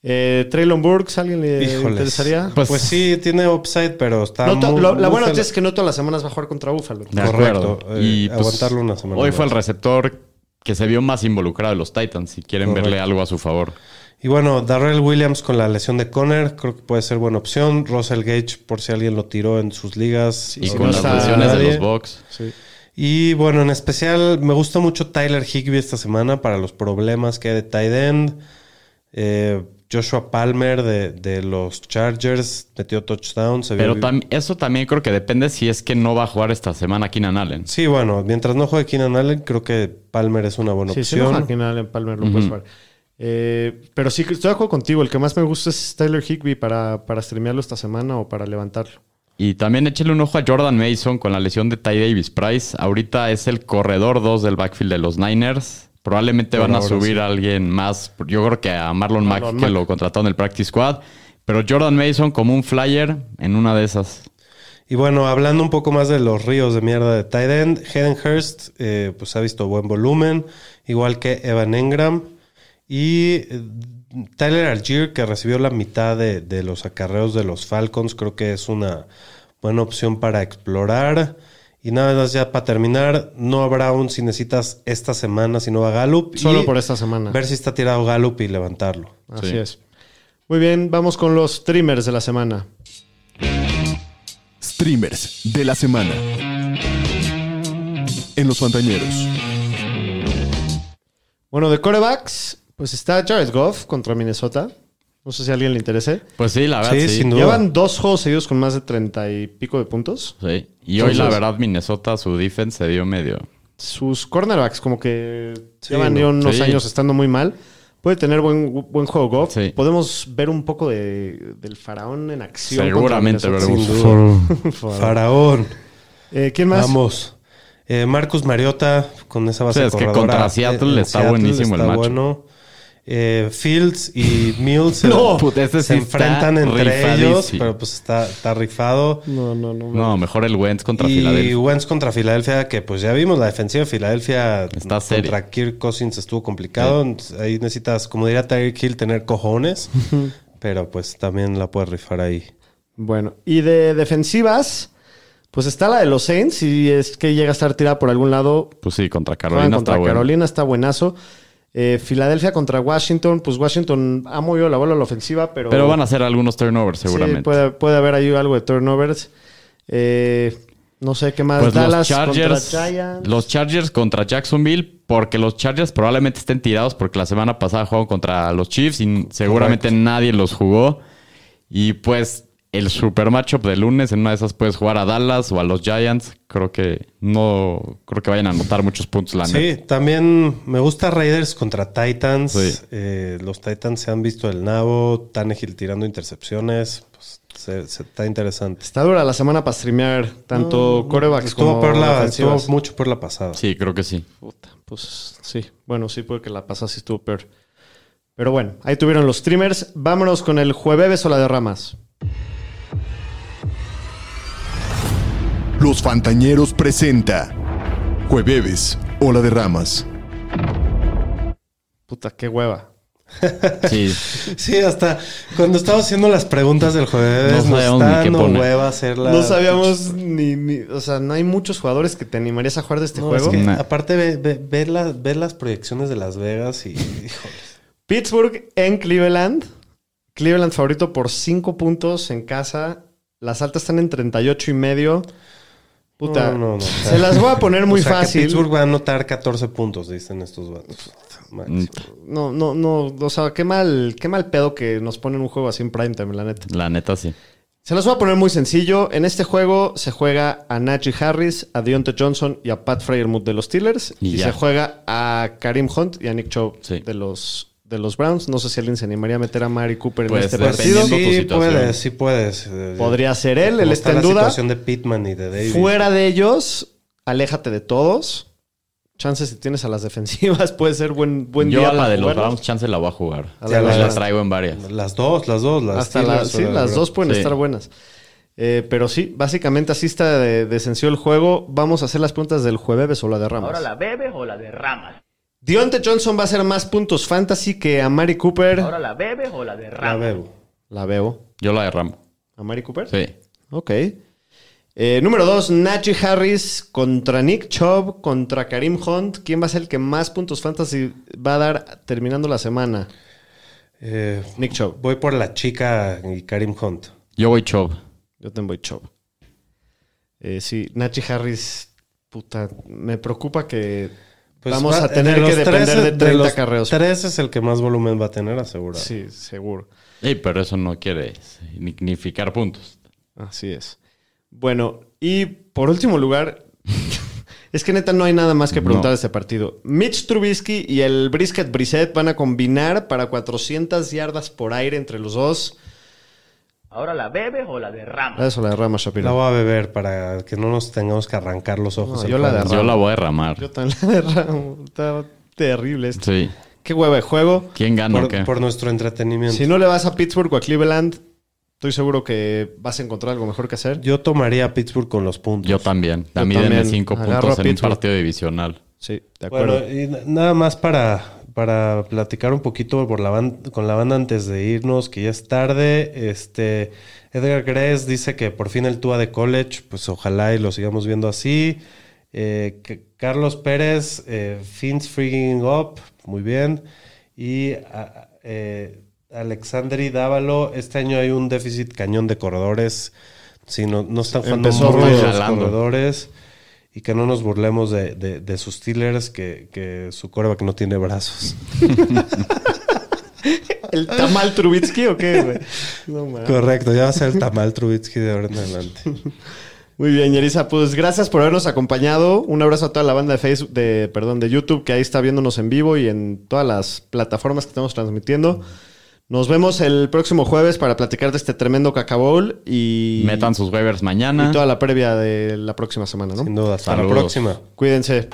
Eh, Traylon Burks, ¿alguien le Híjoles. interesaría? Pues, Pues- sí, tiene upside, pero está No muy- lo- la buena noticia es que no todas las semanas va a jugar contra Búfalo. De Correcto. acuerdo. Eh, y pues, aguantarlo una semana Hoy fue el receptor que se vio más involucrado de los Titans. Si quieren Correcto. verle algo a su favor. Y bueno, Darrell Williams con la lesión de Conner, creo que puede ser buena opción. Russell Gage, por si alguien lo tiró en sus ligas. Y si con no las lesiones de los Bucks. Y bueno, en especial me gusta mucho Tyler Higby esta semana para los problemas que hay de tight end. Eh, Joshua Palmer de, de los Chargers metió touchdown. Se Pero tam- eso también creo que depende si es que no va a jugar esta semana Keenan Allen. Sí, bueno, mientras no juegue Keenan Allen, creo que Palmer es una buena Sí, si opción. no, aquí en Allen Palmer lo puedes jugar. Eh, pero sí, estoy de acuerdo contigo. El que más me gusta es Tyler Higby para, para streamearlo esta semana o para levantarlo. Y también échale un ojo a Jordan Mason con la lesión de Ty Davis Price. Ahorita es el corredor 2 del backfield de los Niners. Probablemente van a subir sí. a alguien más. Yo creo que a Marlon, Mack, que lo contrataron en el practice squad. Pero Jordan Mason como un flyer en una de esas. Y bueno, hablando un poco más de los ríos de mierda de tight end, Hayden Hurst eh, pues ha visto buen volumen, igual que Evan Engram. Y eh, Tyler Algier, que recibió la mitad de, de los acarreos de los Falcons, creo que es una buena opción para explorar. Y nada más ya para terminar, no habrá aún si necesitas esta semana, si no va Gallup. Solo y por esta semana. Ver si está tirado Gallup y levantarlo. Así Sí. es. Muy bien, vamos con los streamers de la semana. Streamers de la semana. En los Fantañeros. Bueno, de corebacks, pues está Jared Goff contra Minnesota. No sé si a alguien le interese. Pues sí, la verdad, Sí, sí. sin duda. Llevan dos juegos seguidos con más de treinta y pico de puntos. Sí. Y hoy, la verdad, Minnesota, su defense se dio medio. Sus cornerbacks como que Sí, llevan no. ya unos Sí. años estando muy mal. Puede tener buen, buen juego Goff. Sí. Podemos ver un poco de, del faraón en acción. Seguramente veremos. Faraón. Eh, ¿Quién más? Vamos. Eh, Marcus Mariota con esa base Sí, es que contra Seattle en está buenísimo el está match. bueno. Eh, Fields y Mills se- puta, sí enfrentan entre rifadísimo. ellos, pero pues está, está rifado. No, no, no. No, mejor el Wentz contra y Filadelfia. Wentz contra Filadelfia, que pues ya vimos la defensiva de Filadelfia Está seria. contra Kirk Cousins estuvo complicado. Ahí necesitas, como diría Tyreek Hill, tener cojones. pero pues también la puedes rifar ahí. Bueno, y de defensivas, pues está la de los Saints. Y es que llega a estar tirada por algún lado. Pues sí, contra Carolina contra está bueno. Carolina está buenazo. Eh, Filadelfia contra Washington. Pues Washington ha movido la bola a la ofensiva, pero. Pero van a hacer algunos turnovers Sí, seguramente. puede, puede haber ahí algo de turnovers. Eh, no sé qué más. Pues Dallas los Chargers, contra Giants. los Chargers contra Jacksonville, porque los Chargers probablemente estén tirados porque la semana pasada jugaron contra los Chiefs y seguramente nadie los jugó. Y pues el super matchup de lunes, en una de esas puedes jugar a Dallas o a los Giants. Creo que no creo que vayan a anotar muchos puntos la. Sí, también me gusta Raiders contra Titans. Sí. Eh, los Titans se han visto el nabo, Tannehill tirando intercepciones. Pues, se, se- está interesante. Está dura la semana para streamear tanto corebacks Estuvo, como peor la, estuvo mucho por la pasada. Sí, creo que sí. Puta, pues sí. Bueno, sí, puede que la pasada sí estuvo peor. Pero bueno, ahí tuvieron los streamers. Vámonos con el jueves o la de ramas. Los Fantañeros presenta Jueves Ola de Ramas. Puta, qué hueva. Sí. Sí, hasta cuando estaba haciendo las preguntas del jueves, No nos sabíamos está ni qué dando poner. hueva hacerlas. No sabíamos ni, ni- O sea, no hay muchos jugadores que te animarías a jugar de este No, juego. es que, Nah. aparte, ve, ve- ve la- ve las proyecciones de Las Vegas y. Pittsburgh en Cleveland. Cleveland favorito por 5 puntos en casa. Las altas están en 38 y medio. Puta, No, no, no. se las voy a poner muy O sea, que fácil. Pittsburgh va a anotar 14 puntos, dicen estos vatos. Máximo. No, no, no. O sea, qué mal, qué mal pedo que nos ponen un juego así en primetime, la neta. La neta sí. Se los voy a poner muy sencillo. En este juego se juega a Najee Harris, a Deontay Johnson y a Pat Freyermuth de los Steelers. Y se juega a Karim Hunt y a Nick Chubb Sí. de, los, de los Browns. No sé si alguien se animaría a meter a Mari Cooper en Pues, este partido. Sí, puedes, sí puedes. Eh, Podría ser él, como él está en la duda. situación de Pittman y de Davis. Fuera de ellos, aléjate de todos. Chances si tienes a las defensivas, puede ser buen, buen Yo día a la para de los. Browns, chance la voy a jugar. A la traigo en varias. Las dos, las dos. Las Hasta la- sí, la- las dos pueden Sí. estar buenas. Eh, pero sí, básicamente así está de, de sencillo el juego. Vamos a hacer las preguntas del jueves o la de Ramos. Ahora la bebes o la derramas. Deontay Johnson va a hacer más puntos fantasy que a Mari Cooper. Ahora la bebes o la La derramas. bebo. La veo. Yo la derramo. ¿A Mari Cooper? Sí. Ok. Eh, número dos, Najee Harris contra Nick Chubb contra Karim Hunt. ¿Quién va a ser el que más puntos fantasy va a dar terminando la semana? Eh, Nick Chubb. voy por la chica y Karim Hunt. Yo voy Chubb. Yo tengo Chubb. Eh, sí, Najee Harris, puta, me preocupa que Pues vamos va- a tener de que depender tres- de 30 los carreos. Tres es el que más volumen va a tener asegurado. Sí, seguro. Ey, pero eso no quiere significar puntos. Así es. Bueno, y por último lugar, es que neta no hay nada más que preguntar No. de este partido. Mitch Trubisky y el Brisket Brissett van a combinar para 400 yardas por aire entre los dos. Ahora la bebes o la derramas. Eso la derrama La Shapiro. voy a beber para que no nos tengamos que arrancar los ojos. No, yo la. Yo la voy a derramar. Yo también la derramo. Está terrible esto. Sí. Qué hueva de juego. ¿Quién gana o Por, qué? por nuestro entretenimiento. Si no le vas a Pittsburgh o a Cleveland, Estoy seguro que vas a encontrar algo mejor que hacer. Yo tomaría a Pittsburgh con los puntos. Yo también. Denme también. 5 Agarro puntos en un partido divisional. Sí, de acuerdo. Bueno, y na- nada más para, para platicar un poquito por la ban- con la banda antes de irnos, que ya es tarde. Este, Edgar Gress dice que por fin el Tua de college, pues ojalá y lo sigamos viendo así. Eh, que- Carlos Pérez, eh, Fins Freaking Up, muy bien. Y a- eh, Alexandri Dávalo, este año hay un déficit cañón de corredores. Sí, no, no están jugando Empezó muy bien los corredores. Y que no nos burlemos de, de- de sus Steelers, que, que su coreback no tiene brazos. ¿El tamal Trubitsky o qué, güey? No. Correcto, ya va a ser el tamal Trubitsky de ahora en adelante. Muy bien, Yerisa, pues gracias por habernos acompañado. Un abrazo a toda la banda de Facebook, de, perdón, de YouTube que ahí está viéndonos en vivo y en todas las plataformas que estamos transmitiendo. Nos vemos el próximo jueves para platicar de este tremendo cacabowl y, Metan sus waivers mañana. y toda la previa de la próxima semana, ¿no? Sin duda. Hasta la Saludos. próxima. Cuídense.